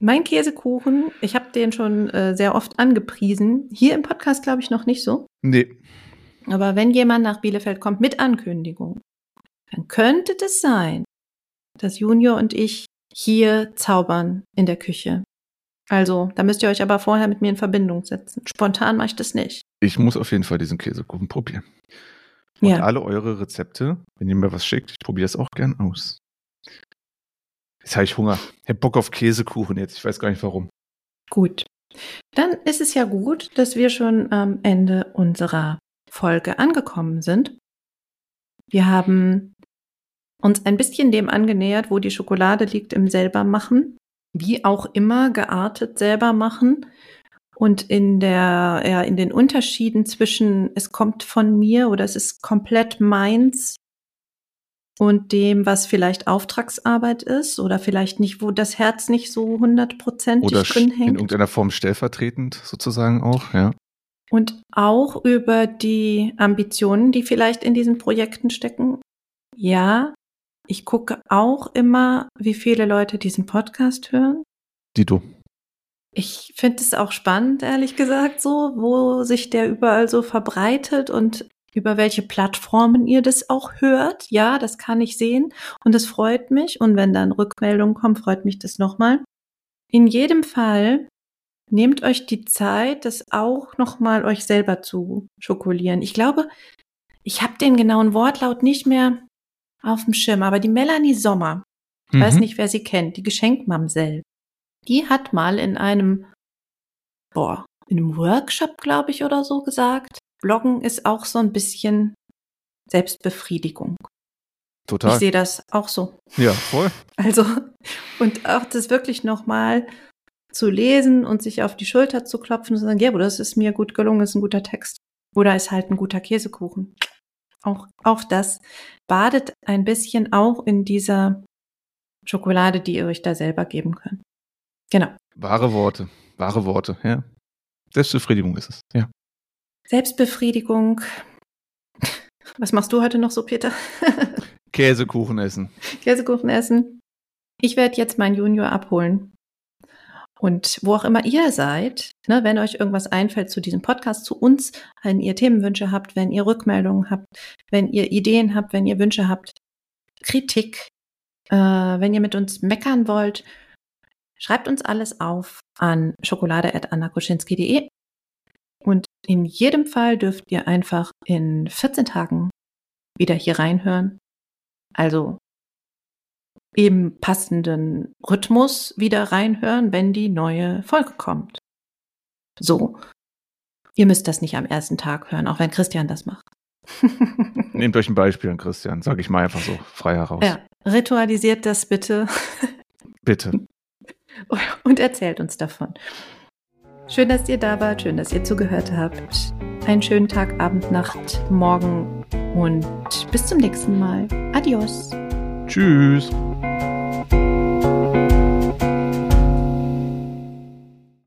mein Käsekuchen, ich habe den schon äh, sehr oft angepriesen. Hier im Podcast glaube ich noch nicht so. Nee. Aber wenn jemand nach Bielefeld kommt mit Ankündigung, dann könnte es sein, dass Junior und ich hier zaubern in der Küche. Also, da müsst ihr euch aber vorher mit mir in Verbindung setzen. Spontan mache ich das nicht. Ich muss auf jeden Fall diesen Käsekuchen probieren. Und ja. alle eure Rezepte, wenn ihr mir was schickt, ich probiere es auch gern aus. Jetzt habe ich Hunger. Ich habe Bock auf Käsekuchen jetzt. Ich weiß gar nicht warum. Gut. Dann ist es ja gut, dass wir schon am Ende unserer Folge angekommen sind. Wir haben uns ein bisschen dem angenähert, wo die Schokolade liegt im Selbermachen. Wie auch immer geartet selber machen. Und in der, ja, in den Unterschieden zwischen es kommt von mir oder es ist komplett meins und dem, was vielleicht Auftragsarbeit ist oder vielleicht nicht, wo das Herz nicht so hundertprozentig oder drin hängt. in irgendeiner Form stellvertretend sozusagen auch, ja. Und auch über die Ambitionen, die vielleicht in diesen Projekten stecken. Ja, ich gucke auch immer, wie viele Leute diesen Podcast hören. Die du. Ich finde es auch spannend, ehrlich gesagt, so, wo sich der überall so verbreitet und über welche Plattformen ihr das auch hört. Ja, das kann ich sehen und das freut mich. Und wenn dann Rückmeldungen kommen, freut mich das nochmal. In jedem Fall nehmt euch die Zeit, das auch nochmal euch selber zu schokolieren. Ich glaube, ich habe den genauen Wortlaut nicht mehr auf dem Schirm, aber die Melanie Sommer, ich mhm. weiß nicht, wer sie kennt, die Geschenkmamsell, die hat mal in einem, boah, in einem Workshop, glaube ich, oder so gesagt, Bloggen ist auch so ein bisschen Selbstbefriedigung. Total. Ich sehe das auch so. Ja, voll. Also, und auch das wirklich nochmal zu lesen und sich auf die Schulter zu klopfen und zu sagen, ja, das ist mir gut gelungen, ist ein guter Text. Oder ist halt ein guter Käsekuchen. Auch, auch das badet ein bisschen auch in dieser Schokolade, die ihr euch da selber geben könnt. Genau. Wahre Worte, wahre Worte, ja. Selbstbefriedigung ist es, ja. Selbstbefriedigung. Was machst du heute noch so, Peter? Käsekuchen essen. Käsekuchen essen. Ich werde jetzt meinen Junior abholen. Und wo auch immer ihr seid, ne, wenn euch irgendwas einfällt zu diesem Podcast, zu uns, wenn ihr Themenwünsche habt, wenn ihr Rückmeldungen habt, wenn ihr Ideen habt, wenn ihr Wünsche habt, Kritik, äh, wenn ihr mit uns meckern wollt, schreibt uns alles auf an schokolade.annakoschinski.de und in jedem Fall dürft ihr einfach in 14 Tagen wieder hier reinhören. Also im passenden Rhythmus wieder reinhören, wenn die neue Folge kommt. So. Ihr müsst das nicht am ersten Tag hören, auch wenn Christian das macht. Nehmt euch ein Beispiel an Christian, sage ich mal einfach so frei heraus. Ja, ritualisiert das bitte. Bitte. Und erzählt uns davon. Schön, dass ihr da wart, schön, dass ihr zugehört habt. Einen schönen Tag, Abend, Nacht, Morgen und bis zum nächsten Mal. Adios. Tschüss.